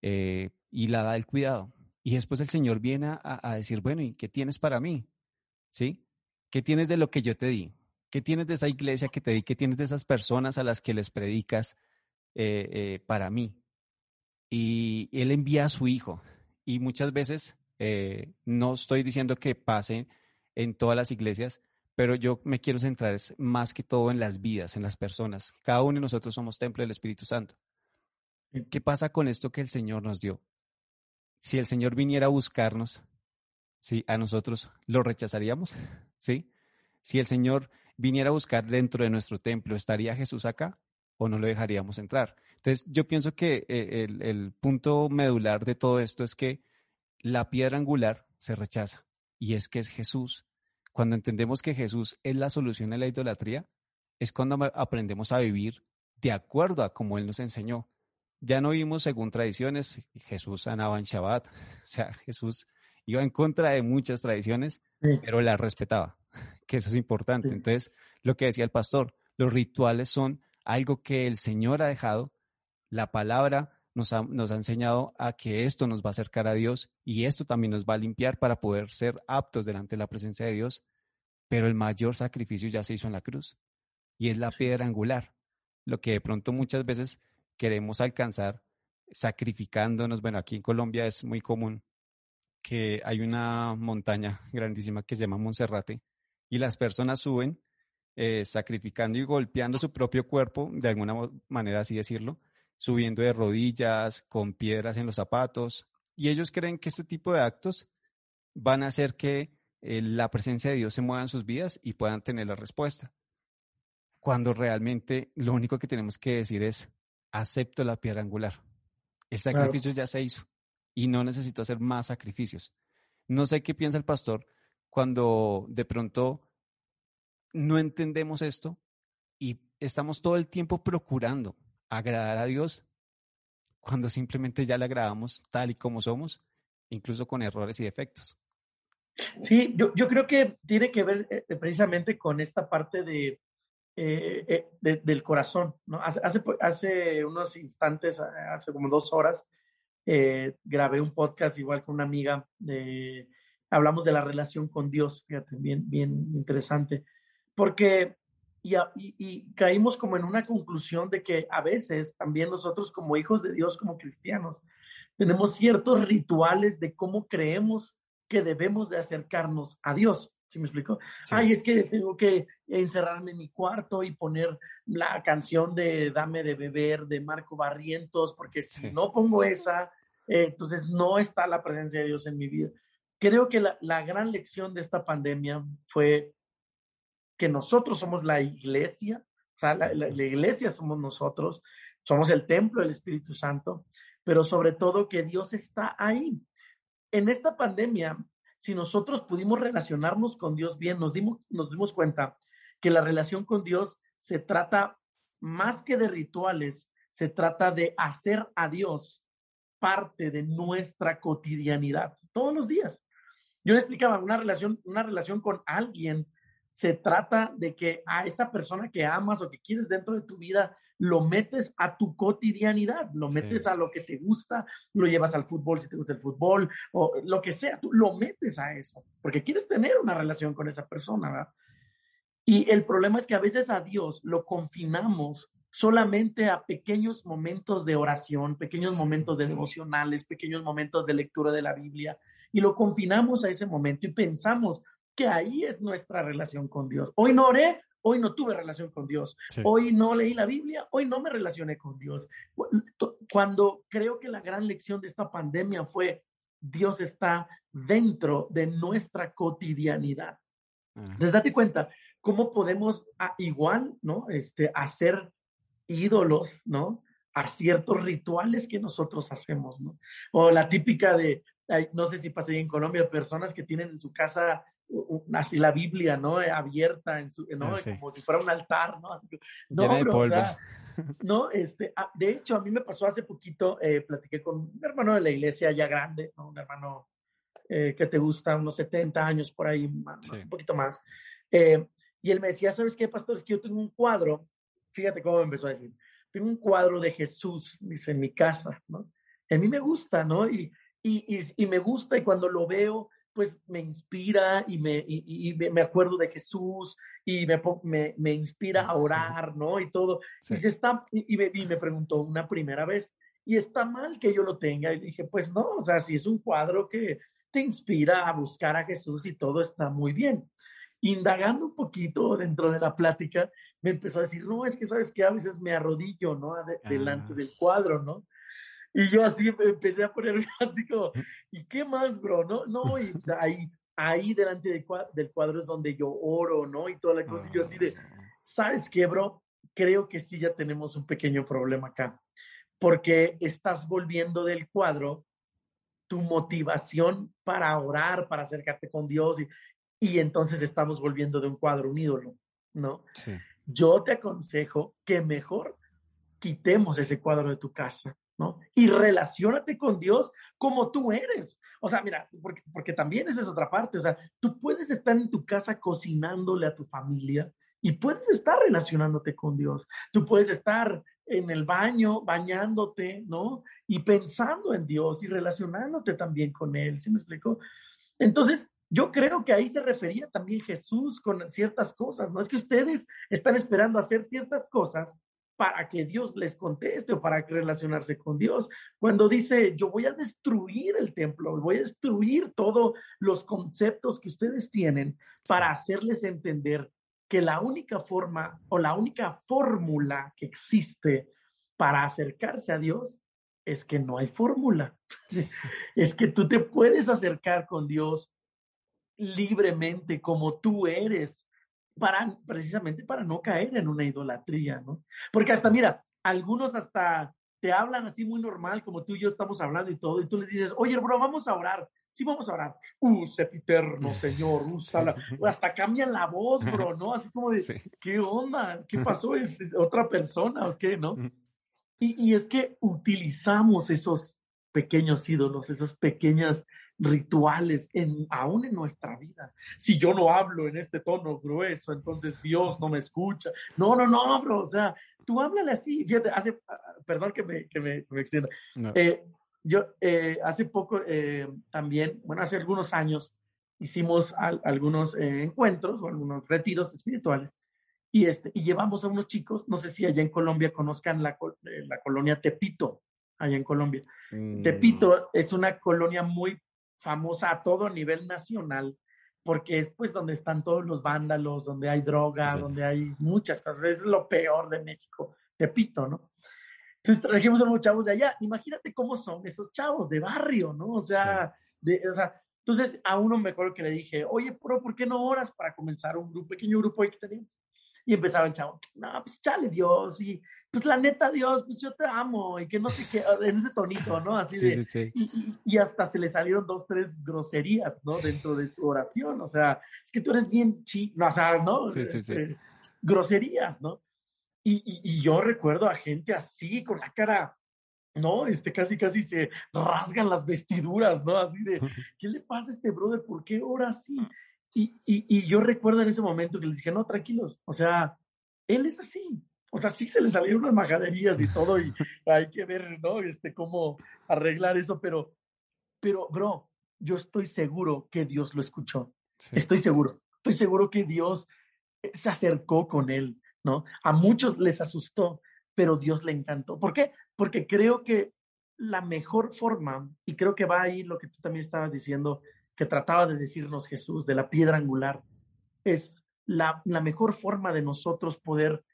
Eh, y la da el cuidado. Y después el Señor viene a, decir, bueno, ¿y qué tienes para mí? ¿Sí? ¿Qué tienes de lo que yo te di? ¿Qué tienes de esa iglesia que te di? ¿Qué tienes de esas personas a las que les predicas eh, para mí? Y Él envía a su Hijo. Y muchas veces, no estoy diciendo que pase en todas las iglesias, pero yo me quiero centrar más que todo en las vidas, en las personas. Cada uno de nosotros somos templo del Espíritu Santo. ¿Qué pasa con esto que el Señor nos dio? Si el Señor viniera a buscarnos, ¿sí? a nosotros lo rechazaríamos, ¿sí? Si el Señor viniera a buscar dentro de nuestro templo, ¿estaría Jesús acá o no lo dejaríamos entrar? Entonces, yo pienso que eh, el, el punto medular de todo esto es que la piedra angular se rechaza y es que es Jesús. Cuando entendemos que Jesús es la solución a la idolatría, es cuando aprendemos a vivir de acuerdo a como Él nos enseñó. Ya no vimos según tradiciones, Jesús sanaba en Shabbat, o sea, Jesús iba en contra de muchas tradiciones, pero las respetaba, que eso es importante. Entonces, lo que decía el pastor, los rituales son algo que el Señor ha dejado, la palabra nos ha, enseñado a que esto nos va a acercar a Dios y esto también nos va a limpiar para poder ser aptos delante de la presencia de Dios. Pero el mayor sacrificio ya se hizo en la cruz y es la piedra angular, lo que de pronto muchas veces queremos alcanzar sacrificándonos. Bueno, aquí en Colombia es muy común que hay una montaña grandísima que se llama Monserrate y las personas suben eh, sacrificando y golpeando su propio cuerpo, de alguna manera así decirlo, subiendo de rodillas, con piedras en los zapatos, y ellos creen que este tipo de actos van a hacer que eh, la presencia de Dios se mueva en sus vidas y puedan tener la respuesta. Cuando realmente lo único que tenemos que decir es, acepto la piedra angular. El sacrificio ya se hizo y no necesito hacer más sacrificios. No sé qué piensa el pastor cuando de pronto no entendemos esto y estamos todo el tiempo procurando agradar a Dios cuando simplemente ya le agradamos tal y como somos, incluso con errores y defectos. Sí, yo, yo creo que tiene que ver eh, precisamente con esta parte de, eh, eh, del corazón. ¿no? Hace, hace, unos instantes, hace como dos horas, grabé un podcast igual con una amiga, hablamos de la relación con Dios, fíjate, bien, bien interesante, porque y, y, caímos como en una conclusión de que a veces también nosotros como hijos de Dios, como cristianos, tenemos ciertos rituales de cómo creemos que debemos de acercarnos a Dios. ¿Sí me explico? Ay, es que tengo que encerrarme en mi cuarto y poner la canción de Dame de beber de Marco Barrientos, porque si no pongo esa, eh, entonces no está la presencia de Dios en mi vida. Creo que la, la gran lección de esta pandemia fue que nosotros somos la iglesia, o sea, la, iglesia somos nosotros, somos el templo del Espíritu Santo, pero sobre todo que Dios está ahí. En esta pandemia, si nosotros pudimos relacionarnos con Dios bien, nos dimos, nos dimos cuenta que la relación con Dios se trata más que de rituales, se trata de hacer a Dios parte de nuestra cotidianidad todos los días. Yo le explicaba una relación, una relación con alguien se trata de que a esa persona que amas o que quieres dentro de tu vida, lo metes a tu cotidianidad, lo metes a lo que te gusta, lo llevas al fútbol si te gusta el fútbol o lo que sea, tú lo metes a eso, porque quieres tener una relación con esa persona, ¿verdad? Y el problema es que a veces a Dios lo confinamos solamente a pequeños momentos de oración, pequeños momentos de devocionales, pequeños momentos de lectura de la Biblia, y lo confinamos a ese momento y pensamos, que ahí es nuestra relación con Dios. Hoy no oré, hoy no tuve relación con Dios. Hoy no leí la Biblia, hoy no me relacioné con Dios. Cuando creo que la gran lección de esta pandemia fue Dios está dentro de nuestra cotidianidad. Entonces, date cuenta cómo podemos ah, igual, ¿no? Este, hacer ídolos, ¿no? A ciertos rituales que nosotros hacemos, ¿no? O la típica de, no sé si pasa en Colombia, personas que tienen en su casa así la Biblia, ¿no? Eh, abierta, en su, ¿no? Ah, como si fuera un altar, ¿no? no, no, este, ah, de hecho, a mí me pasó hace poquito, eh, platiqué con un hermano de la iglesia ya grande, ¿no? Un hermano eh, que te gusta, unos 70 años por ahí, un poquito más. y él me decía, ¿sabes qué, pastor? Es que yo tengo un cuadro, fíjate cómo me empezó a decir, tengo un cuadro de Jesús, dice, en mi casa, ¿no? A mí me gusta, ¿no? Y, y, y, y me gusta y cuando lo veo, pues me inspira y me, y, me acuerdo de Jesús y me, me, me, inspira a orar, ¿no? Y todo. Y, se está, y, me, y me preguntó una primera vez, ¿y está mal que yo lo tenga? Y dije, pues no, o sea, si es un cuadro que te inspira a buscar a Jesús y todo está muy bien. Indagando un poquito dentro de la plática, me empezó a decir, no, es que sabes que a veces me arrodillo, ¿no? delante ah. del cuadro, ¿no? Y yo así empecé a ponerme así como, ¿y qué más, bro? No, no, y ahí, ahí delante del cuadro, del cuadro es donde yo oro, ¿no? Y toda la cosa. Y yo así de, ah. ¿sabes qué, bro? Creo que sí ya tenemos un pequeño problema acá. Porque estás volviendo del cuadro tu motivación para orar, para acercarte con Dios. Y, y entonces estamos volviendo de un cuadro un ídolo, ¿no? Sí. Yo te aconsejo que mejor quitemos ese cuadro de tu casa ¿no? Y relacionate con Dios como tú eres. O sea, mira, porque, porque también esa es otra parte. O sea, tú puedes estar en tu casa cocinándole a tu familia y puedes estar relacionándote con Dios. Tú puedes estar en el baño bañándote, ¿no? Y pensando en Dios y relacionándote también con Él. ¿Sí me explico? Entonces, yo creo que ahí se refería también Jesús con ciertas cosas, ¿no? Es que ustedes están esperando hacer ciertas cosas para que Dios les conteste o para relacionarse con Dios. Cuando dice, yo voy a destruir el templo, voy a destruir todos los conceptos que ustedes tienen para hacerles entender que la única forma o la única fórmula que existe para acercarse a Dios es que no hay fórmula. Es que tú te puedes acercar con Dios libremente como tú eres, para precisamente para no caer en una idolatría, ¿no? Porque hasta mira, algunos hasta te hablan así muy normal, como tú y yo estamos hablando y todo, y tú les dices, oye, bro, vamos a orar. Sí, vamos a orar. Uh, sepiterno, Señor, úsala. Hasta cambian la voz, bro, ¿no? Así como de, ¿qué onda? ¿Qué pasó? ¿Es, otra persona o qué, no? Y, y es que utilizamos esos pequeños ídolos, esas pequeñas rituales, en, aún en nuestra vida. Si yo no hablo en este tono grueso, entonces Dios no me escucha. No, no, no, bro. O sea, tú háblale así. Fíjate, hace, ah, perdón que me, que me, extienda. Eh, yo eh, hace poco eh, también, bueno, hace algunos años, hicimos algunos encuentros o algunos retiros espirituales y, este, y llevamos a unos chicos, no sé si allá en Colombia conozcan la, la colonia Tepito, allá en Colombia. Mm. Tepito es una colonia muy famosa a todo nivel nacional, porque es pues donde están todos los vándalos, donde hay droga, donde hay muchas cosas. Es lo peor de México, Tepito, ¿no? Entonces trajimos a unos chavos de allá. Imagínate cómo son esos chavos de barrio, ¿no? O sea, de, o sea entonces a uno me acuerdo que le dije, oye, pero ¿por qué no horas para comenzar un grupo, pequeño grupo ahí que tenemos? Y empezaba el chavo, no, pues chale Dios, y pues la neta, Dios, pues yo te amo, y que no sé qué, en ese tonito, ¿no? Así de, sí, sí. Y, hasta se le salieron dos, tres groserías, ¿no? Dentro de su oración, o sea, es que tú eres bien chi, o sea, ¿no? Sí, sí, sí. Este, groserías, ¿no? Y, y, yo recuerdo a gente así, con la cara, ¿no? Este, casi, casi se rasgan las vestiduras, ¿no? Así de, ¿qué le pasa a este brother? ¿Por qué ora así? Y, y, y yo recuerdo en ese momento que les dije, no, tranquilos, o sea, él es así, o sea, sí se le salieron unas majaderías y todo, y hay que ver, ¿no? Este, cómo arreglar eso, pero, pero, bro, yo estoy seguro que Dios lo escuchó. Estoy seguro. Estoy seguro que Dios eh, se acercó con él, ¿no? A muchos les asustó, pero Dios le encantó. ¿Por qué? Porque creo que la mejor forma, y creo que va ahí lo que tú también estabas diciendo, que trataba de decirnos Jesús, de la piedra angular, es la, la mejor forma de nosotros poder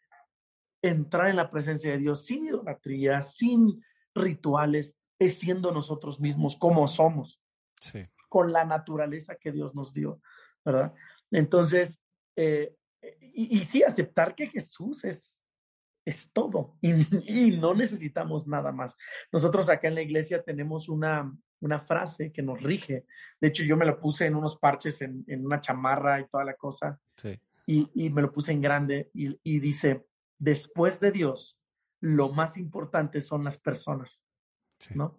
entrar en la presencia de Dios sin idolatría, sin rituales, es siendo nosotros mismos como somos, con la naturaleza que Dios nos dio, ¿verdad? Entonces, eh, y, y, sí, aceptar que Jesús es, es todo y, no necesitamos nada más. Nosotros acá en la iglesia tenemos una, una frase que nos rige. De hecho, yo me lo puse en unos parches, en, en una chamarra y toda la cosa. Y, y, me lo puse en grande y, y dice, después de Dios, lo más importante son las personas, ¿no?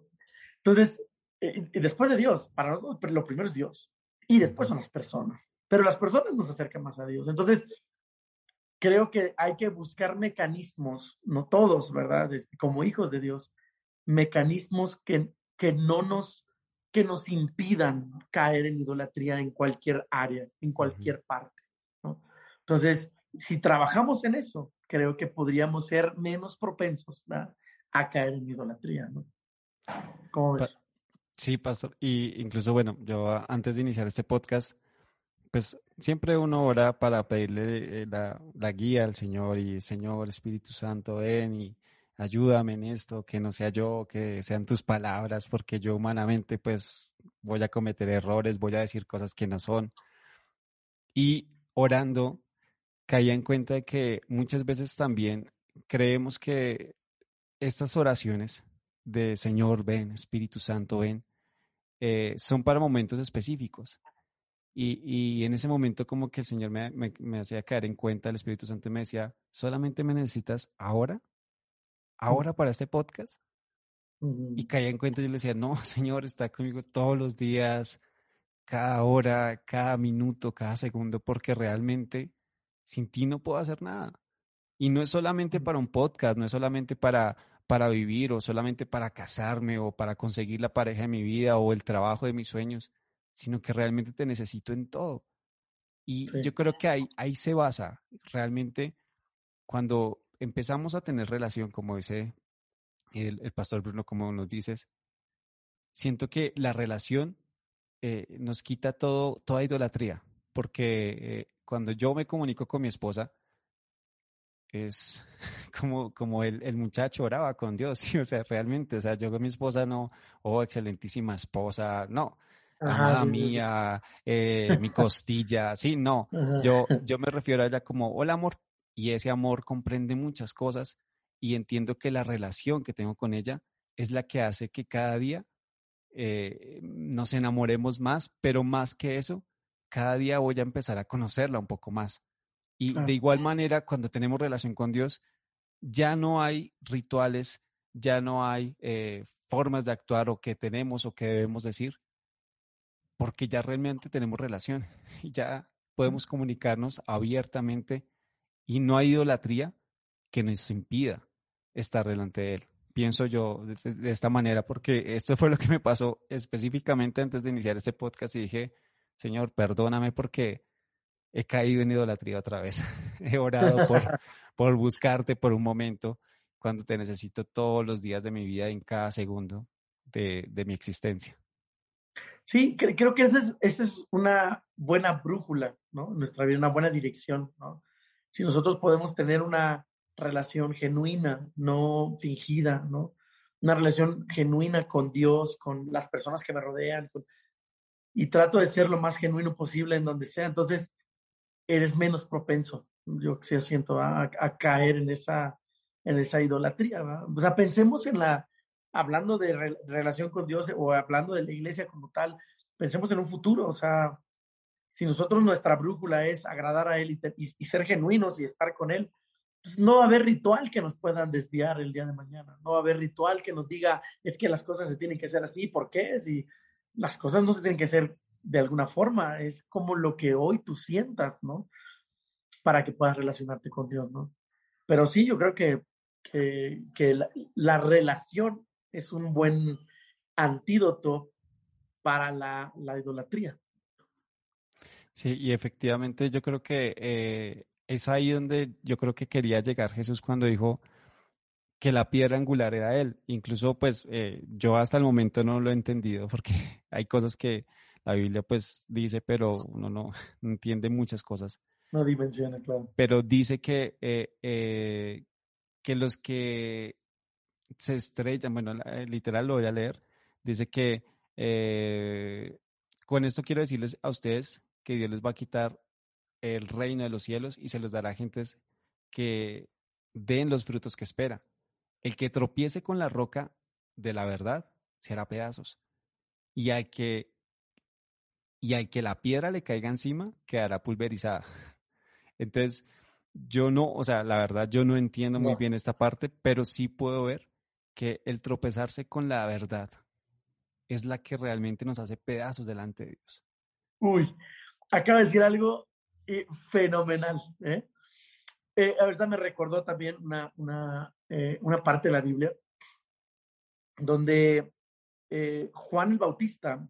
Entonces, eh, después de Dios, para nosotros lo primero es Dios y después son las personas, pero las personas nos acercan más a Dios. Entonces, creo que hay que buscar mecanismos, no todos, ¿verdad? Este, como hijos de Dios, mecanismos que, que no nos que nos impidan caer en idolatría en cualquier área, en cualquier parte. ¿no? Entonces, si trabajamos en eso, creo que podríamos ser menos propensos a caer en idolatría, ¿no? ¿Cómo ves? Sí, pastor. Y incluso, bueno, yo antes de iniciar este podcast, pues siempre uno ora para pedirle eh, la, la guía al Señor y Señor Espíritu Santo, ven y ayúdame en esto, que no sea yo, que sean tus palabras, porque yo humanamente pues voy a cometer errores, voy a decir cosas que no son. Y orando, caía en cuenta de que muchas veces también creemos que estas oraciones de Señor, ven, Espíritu Santo, ven, eh, son para momentos específicos. Y, y, en ese momento como que el Señor me, me, hacía caer en cuenta, el Espíritu Santo me decía, solamente me necesitas ahora, ahora para este podcast. Y caía en cuenta y yo le decía, no, Señor, está conmigo todos los días, cada hora, cada minuto, cada segundo, porque realmente sin ti no puedo hacer nada. Y no es solamente para un podcast, no es solamente para, para vivir o solamente para casarme o para conseguir la pareja de mi vida o el trabajo de mis sueños, sino que realmente te necesito en todo. Y yo creo que ahí, ahí se basa realmente cuando empezamos a tener relación, como dice el, el pastor Bruno, como nos dices, siento que la relación eh, nos quita todo, toda idolatría, porque eh, cuando yo me comunico con mi esposa, es como, como el, el, muchacho oraba con Dios, ¿sí? o sea, realmente, o sea, yo con mi esposa no, oh, excelentísima esposa, no, amada mía, eh, mi costilla, sí, no, yo, yo me refiero a ella como, hola amor, y ese amor comprende muchas cosas y entiendo que la relación que tengo con ella es la que hace que cada día eh, nos enamoremos más, pero más que eso, cada día voy a empezar a conocerla un poco más. Y de igual manera, cuando tenemos relación con Dios, ya no hay rituales, ya no hay eh, formas de actuar o que tenemos o que debemos decir, porque ya realmente tenemos relación y ya podemos comunicarnos abiertamente y no hay idolatría que nos impida estar delante de Él. Pienso yo de, esta manera, porque esto fue lo que me pasó específicamente antes de iniciar este podcast y dije, Señor, perdóname porque he caído en idolatría otra vez. he orado por, por buscarte por un momento cuando te necesito todos los días de mi vida, en cada segundo de, de mi existencia. Sí, creo que esa es, una buena brújula, ¿no? Nuestra vida, una buena dirección. Si nosotros podemos tener una relación genuina, no fingida, ¿no? Una relación genuina con Dios, con las personas que me rodean, y trato de ser lo más genuino posible en donde sea. Entonces, eres menos propenso, yo sí siento, a, caer en esa, en esa idolatría. O sea, pensemos en la, hablando de relación con Dios o hablando de la iglesia como tal, pensemos en un futuro, o sea, si nosotros nuestra brújula es agradar a Él y, ser genuinos y estar con Él, pues no va a haber ritual que nos puedan desviar el día de mañana, no va a haber ritual que nos diga es que las cosas se tienen que hacer así, ¿por qué? Si las cosas no se tienen que hacer de alguna forma, es como lo que hoy tú sientas, ¿no? Para que puedas relacionarte con Dios, ¿no? Pero sí, yo creo que, que, la, relación es un buen antídoto para la, idolatría. Sí, y efectivamente yo creo que eh, es ahí donde yo creo que quería llegar Jesús cuando dijo que la piedra angular era Él. Incluso pues eh, yo hasta el momento no lo he entendido porque hay cosas que la Biblia pues dice, pero uno no, entiende muchas cosas. No dimensiona, claro. Pero dice que, eh, que los que se estrellan, bueno, eh, literal lo voy a leer, dice que con esto quiero decirles a ustedes que Dios les va a quitar el reino de los cielos y se los dará a gentes que den los frutos que espera. El que tropiece con la roca de la verdad se hará pedazos. Y al que y al que la piedra le caiga encima, quedará pulverizada. Entonces, yo no, o sea, la verdad, yo no entiendo muy bien esta parte, pero sí puedo ver que el tropezarse con la verdad es la que realmente nos hace pedazos delante de Dios. Uy, acaba de decir algo eh, fenomenal. ¿eh? Eh, ahorita me recordó también una, una, una parte de la Biblia donde Juan el Bautista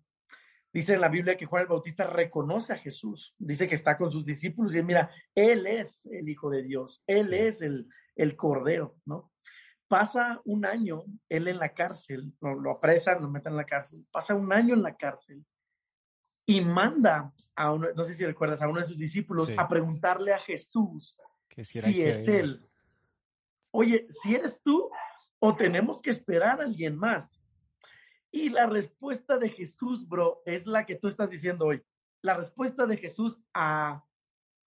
Dice en la Biblia que Juan el Bautista reconoce a Jesús, dice que está con sus discípulos y dice, mira, Él es el Hijo de Dios, Él es el, el Cordero, ¿no? Pasa un año él en la cárcel, lo, apresan, lo meten en la cárcel, pasa un año en la cárcel y manda a uno, no sé si recuerdas, a uno de sus discípulos a preguntarle a Jesús si, es Él. Oye, si eres tú o tenemos que esperar a alguien más. Y la respuesta de Jesús, bro, es la que tú estás diciendo hoy. La respuesta de Jesús a,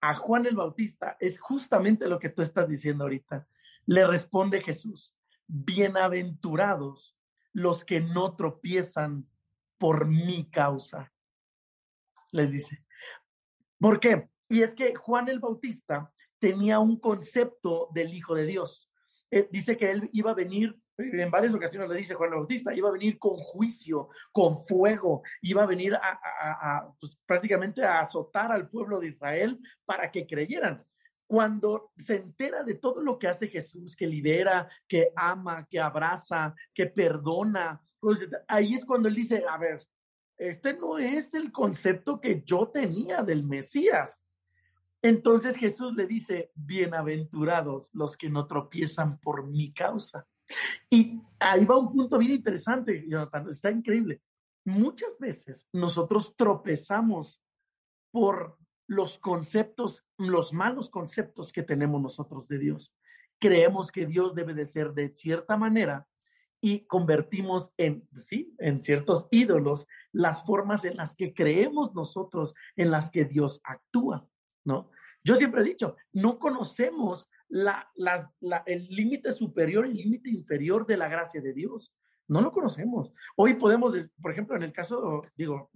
a Juan el Bautista es justamente lo que tú estás diciendo ahorita. Le responde Jesús, bienaventurados los que no tropiezan por mi causa. Les dice. ¿Por qué? Y es que Juan el Bautista tenía un concepto del Hijo de Dios. Eh, dice que él iba a venir en varias ocasiones le dice Juan Bautista, iba a venir con juicio, con fuego, iba a venir a, pues, prácticamente a azotar al pueblo de Israel para que creyeran. Cuando se entera de todo lo que hace Jesús, que libera, que ama, que abraza, que perdona, pues, ahí es cuando él dice, a ver, este no es el concepto que yo tenía del Mesías. Entonces Jesús le dice, bienaventurados los que no tropiezan por mi causa. Y ahí va un punto bien interesante, Jonathan, está increíble. Muchas veces nosotros tropezamos por los conceptos, los malos conceptos que tenemos nosotros de Dios. Creemos que Dios debe de ser de cierta manera y convertimos en, sí, en ciertos ídolos las formas en las que creemos nosotros, en las que Dios actúa, ¿no? Yo siempre he dicho, no conocemos la, el límite superior y el límite inferior de la gracia de Dios. No lo conocemos. Hoy podemos, por ejemplo, en el caso, digo,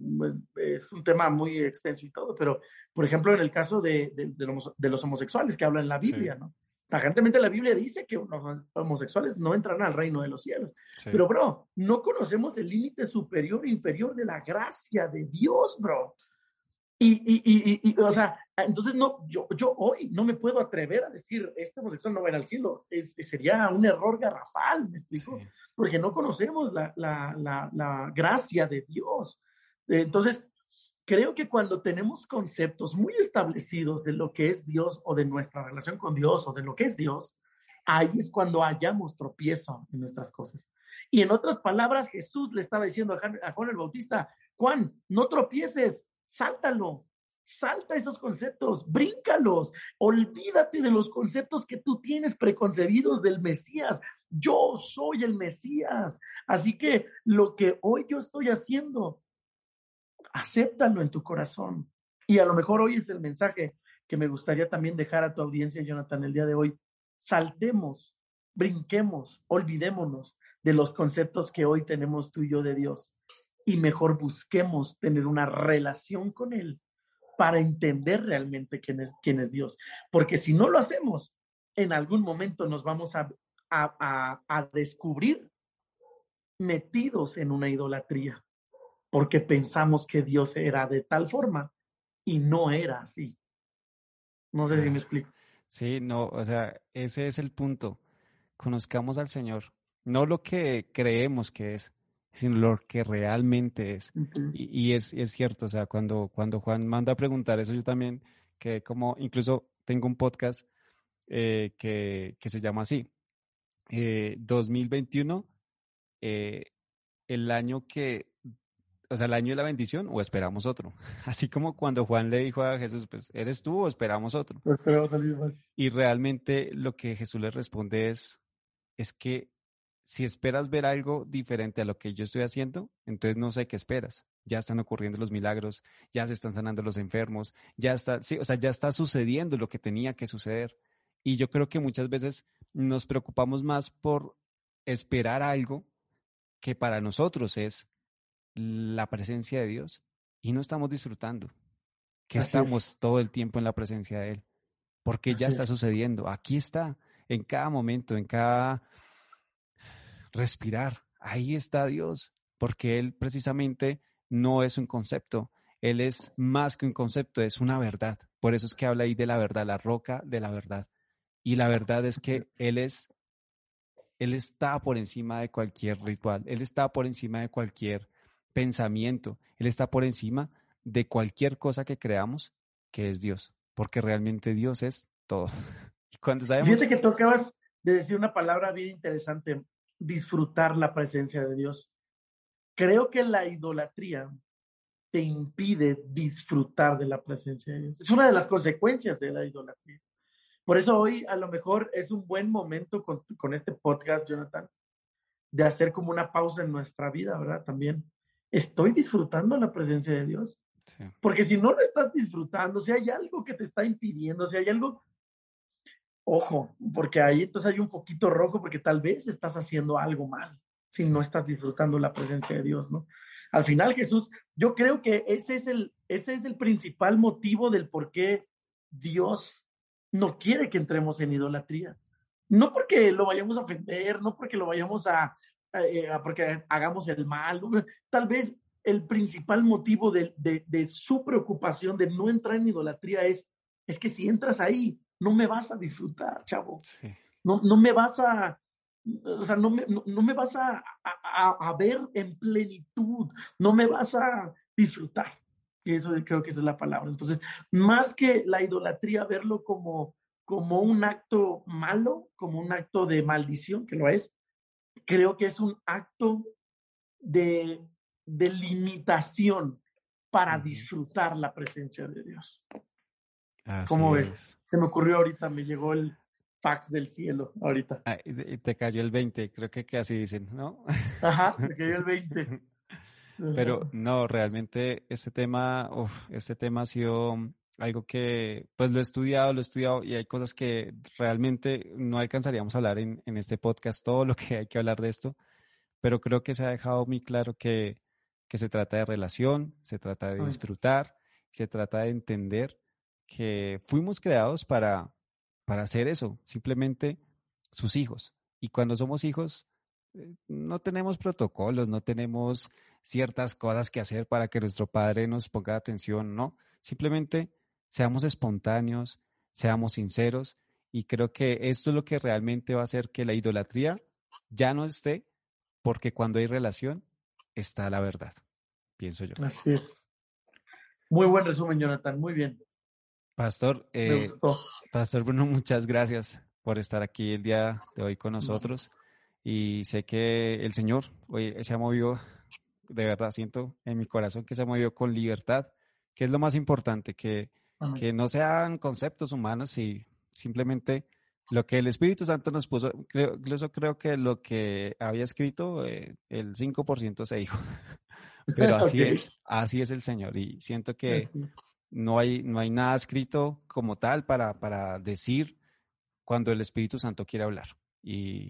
es un tema muy extenso y todo, pero, por ejemplo, en el caso de, de, los, homosexuales que hablan en la Biblia, ¿no? Tajantemente la Biblia dice que los homosexuales no entran al reino de los cielos. Pero, bro, no conocemos el límite superior e inferior de la gracia de Dios, bro. Y, y, y, y, o sea, entonces no, yo, yo hoy no me puedo atrever a decir, este homosexual no va a ir al cielo. Es, sería un error garrafal, ¿me explico? Porque no conocemos la, la, la, la gracia de Dios. Entonces, creo que cuando tenemos conceptos muy establecidos de lo que es Dios o de nuestra relación con Dios o de lo que es Dios, ahí es cuando hallamos tropiezo en nuestras cosas. Y en otras palabras, Jesús le estaba diciendo a Juan el Bautista, Juan, no tropieces, sáltalo, salta esos conceptos, bríncalos, olvídate de los conceptos que tú tienes preconcebidos del Mesías. Yo soy el Mesías. Así que lo que hoy yo estoy haciendo acéptalo en tu corazón. Y a lo mejor hoy es el mensaje que me gustaría también dejar a tu audiencia, Jonathan, el día de hoy. Saltemos, brinquemos, olvidémonos de los conceptos que hoy tenemos tú y yo de Dios y mejor busquemos tener una relación con Él para entender realmente quién es, quién es Dios. Porque si no lo hacemos, en algún momento nos vamos a, a, a descubrir metidos en una idolatría porque pensamos que Dios era de tal forma y no era así. No sé si me explico. Sí, no, o sea, ese es el punto. Conozcamos al Señor, no lo que creemos que es, sino lo que realmente es. Y, es, es, cierto, o sea, cuando, cuando Juan manda a preguntar eso, yo también, que como incluso tengo un podcast eh, que, que, se llama así, 2021, eh, eh, el año que o sea, el año de la bendición o esperamos otro. Así como cuando Juan le dijo a Jesús, pues, ¿eres tú o esperamos otro? Y realmente lo que Jesús le responde es, es que si esperas ver algo diferente a lo que yo estoy haciendo, entonces no sé qué esperas. Ya están ocurriendo los milagros, ya se están sanando los enfermos, ya está, sí, o sea, ya está sucediendo lo que tenía que suceder. Y yo creo que muchas veces nos preocupamos más por esperar algo que para nosotros es la presencia de Dios y no estamos disfrutando, que estamos todo el tiempo en la presencia de Él, porque ya está sucediendo, aquí está, en cada momento, en cada respirar, ahí está Dios, porque Él precisamente no es un concepto, Él es más que un concepto, es una verdad. Por eso es que habla ahí de la verdad, la roca de la verdad. Y la verdad es que Él es, Él está por encima de cualquier ritual, Él está por encima de cualquier pensamiento. Él está por encima de cualquier cosa que creamos que es Dios, porque realmente Dios es todo. Y cuando sabemos... Fíjate que tú acabas de decir una palabra bien interesante, disfrutar la presencia de Dios. Creo que la idolatría te impide disfrutar de la presencia de Dios. Es una de las consecuencias de la idolatría. Por eso hoy a lo mejor es un buen momento con, con este podcast, Jonathan, de hacer como una pausa en nuestra vida, ¿verdad? También ¿estoy disfrutando la presencia de Dios? Porque si no lo estás disfrutando, si hay algo que te está impidiendo, si hay algo, ojo, porque ahí entonces hay un poquito rojo porque tal vez estás haciendo algo mal si no estás disfrutando la presencia de Dios, ¿no? Al final Jesús, yo creo que ese es el, ese es el principal motivo del por qué Dios no quiere que entremos en idolatría. No porque lo vayamos a ofender, no porque lo vayamos a, eh, porque hagamos el mal. Tal vez el principal motivo de, de, su preocupación de no entrar en idolatría es, es que si entras ahí, no me vas a disfrutar, chavo. No, no me vas a, o sea, no me, no, me vas a, a, a, ver en plenitud, no me vas a disfrutar. Y eso creo que esa es la palabra. Entonces, más que la idolatría, verlo como, como un acto malo, como un acto de maldición, que lo es, creo que es un acto de, de limitación para disfrutar la presencia de Dios. ¿Cómo ves? Se me ocurrió ahorita, me llegó el fax del cielo ahorita. Ah, y te cayó el 20, creo que, así dicen, ¿no? Ajá, me cayó el 20. Pero no, realmente este tema, este tema ha sido algo que pues lo he estudiado, lo he estudiado y hay cosas que realmente no alcanzaríamos a hablar en, en este podcast, todo lo que hay que hablar de esto, pero creo que se ha dejado muy claro que, que se trata de relación, se trata de disfrutar, se trata de entender que fuimos creados para, para hacer eso, simplemente sus hijos. Y cuando somos hijos, eh, no tenemos protocolos, no tenemos ciertas cosas que hacer para que nuestro padre nos ponga atención, no. Simplemente seamos espontáneos, seamos sinceros y creo que esto es lo que realmente va a hacer que la idolatría ya no esté, porque cuando hay relación está la verdad, pienso yo. Así es. Muy buen resumen, Jonathan, muy bien. Pastor, eh, Pastor Bruno, muchas gracias por estar aquí el día de hoy con nosotros. Y sé que el Señor hoy se ha movido, de verdad, siento en mi corazón que se ha movido con libertad, que es lo más importante, que, que no sean conceptos humanos y simplemente lo que el Espíritu Santo nos puso, creo, incluso creo que lo que había escrito, eh, el 5% se dijo. Pero así es, así es el Señor. Y siento que no hay, no hay nada escrito como tal para, para decir cuando el Espíritu Santo quiere hablar. Y,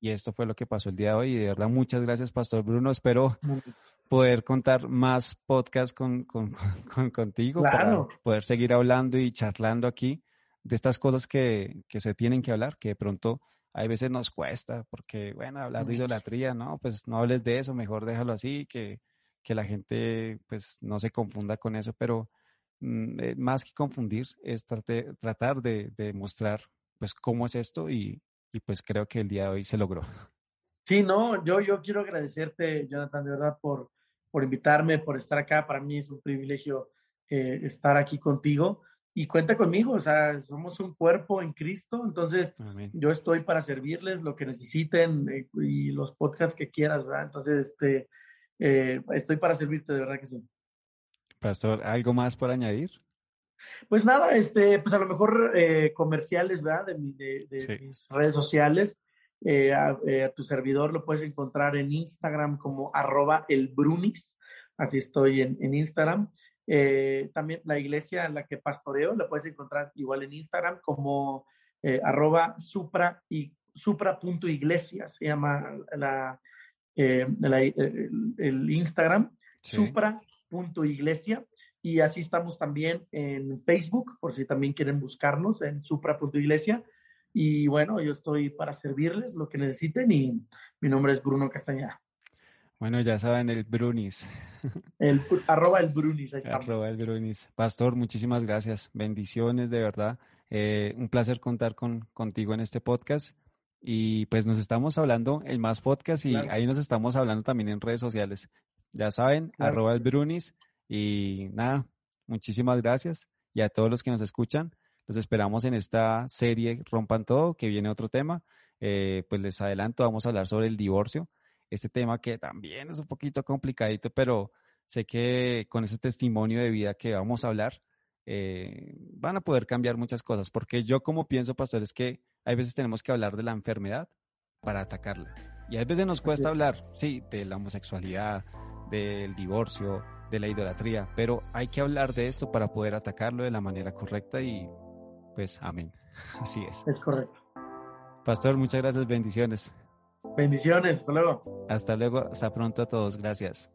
y esto fue lo que pasó el día de hoy. Y de verdad, muchas gracias, Pastor Bruno. Espero poder contar más podcasts con, con, contigo para poder seguir hablando y charlando aquí de estas cosas que, que, se tienen que hablar, que de pronto hay veces nos cuesta, porque, bueno, hablar de idolatría, no, pues no hables de eso, mejor déjalo así, que, que la gente pues no se confunda con eso, pero más que confundir, es tratar de, de, mostrar pues cómo es esto y, y, pues creo que el día de hoy se logró. Sí, no, yo, yo quiero agradecerte, Jonathan, de verdad, por, por invitarme, por estar acá. Para mí es un privilegio eh, estar aquí contigo y cuenta conmigo, o sea, somos un cuerpo en Cristo, entonces yo estoy para servirles lo que necesiten eh, y los podcasts que quieras, ¿verdad? Entonces, este, estoy para servirte, de verdad que sí. Pastor, ¿algo más por añadir? Pues nada, este, pues a lo mejor eh, comerciales, ¿verdad? De, de, mis redes sociales. Eh, eh, a, tu servidor lo puedes encontrar en Instagram como arroba el Brunis, así estoy en, en Instagram. también la iglesia en la que pastoreo la puedes encontrar igual en Instagram como arroba supra y supra.iglesia, se llama la, el, Instagram, supra punto iglesia y así estamos también en Facebook, por si también quieren buscarnos en supra.iglesia. Y bueno, yo estoy para servirles lo que necesiten y mi nombre es Bruno Castañeda. Bueno, ya saben, el Brunis. El, arroba el Brunis. Arroba el Brunis. Pastor, muchísimas gracias. Bendiciones, de verdad. Eh, un placer contar con, contigo en este podcast. Y pues nos estamos hablando en más podcast y ahí nos estamos hablando también en redes sociales. Ya saben, arroba el Brunis. Y nada, muchísimas gracias. Y a todos los que nos escuchan, los esperamos en esta serie Rompan Todo, que viene otro tema. Eh, pues les adelanto, vamos a hablar sobre el divorcio. Este tema que también es un poquito complicadito, pero sé que con ese testimonio de vida que vamos a hablar, eh, van a poder cambiar muchas cosas. Porque yo como pienso, pastor, es que hay veces tenemos que hablar de la enfermedad para atacarla. Y a veces nos cuesta hablar, sí, de la homosexualidad, del divorcio, de la idolatría, pero hay que hablar de esto para poder atacarlo de la manera correcta y pues amén. Así es. Es correcto. Pastor, muchas gracias, bendiciones. Bendiciones, hasta luego. Hasta luego, hasta pronto a todos, gracias.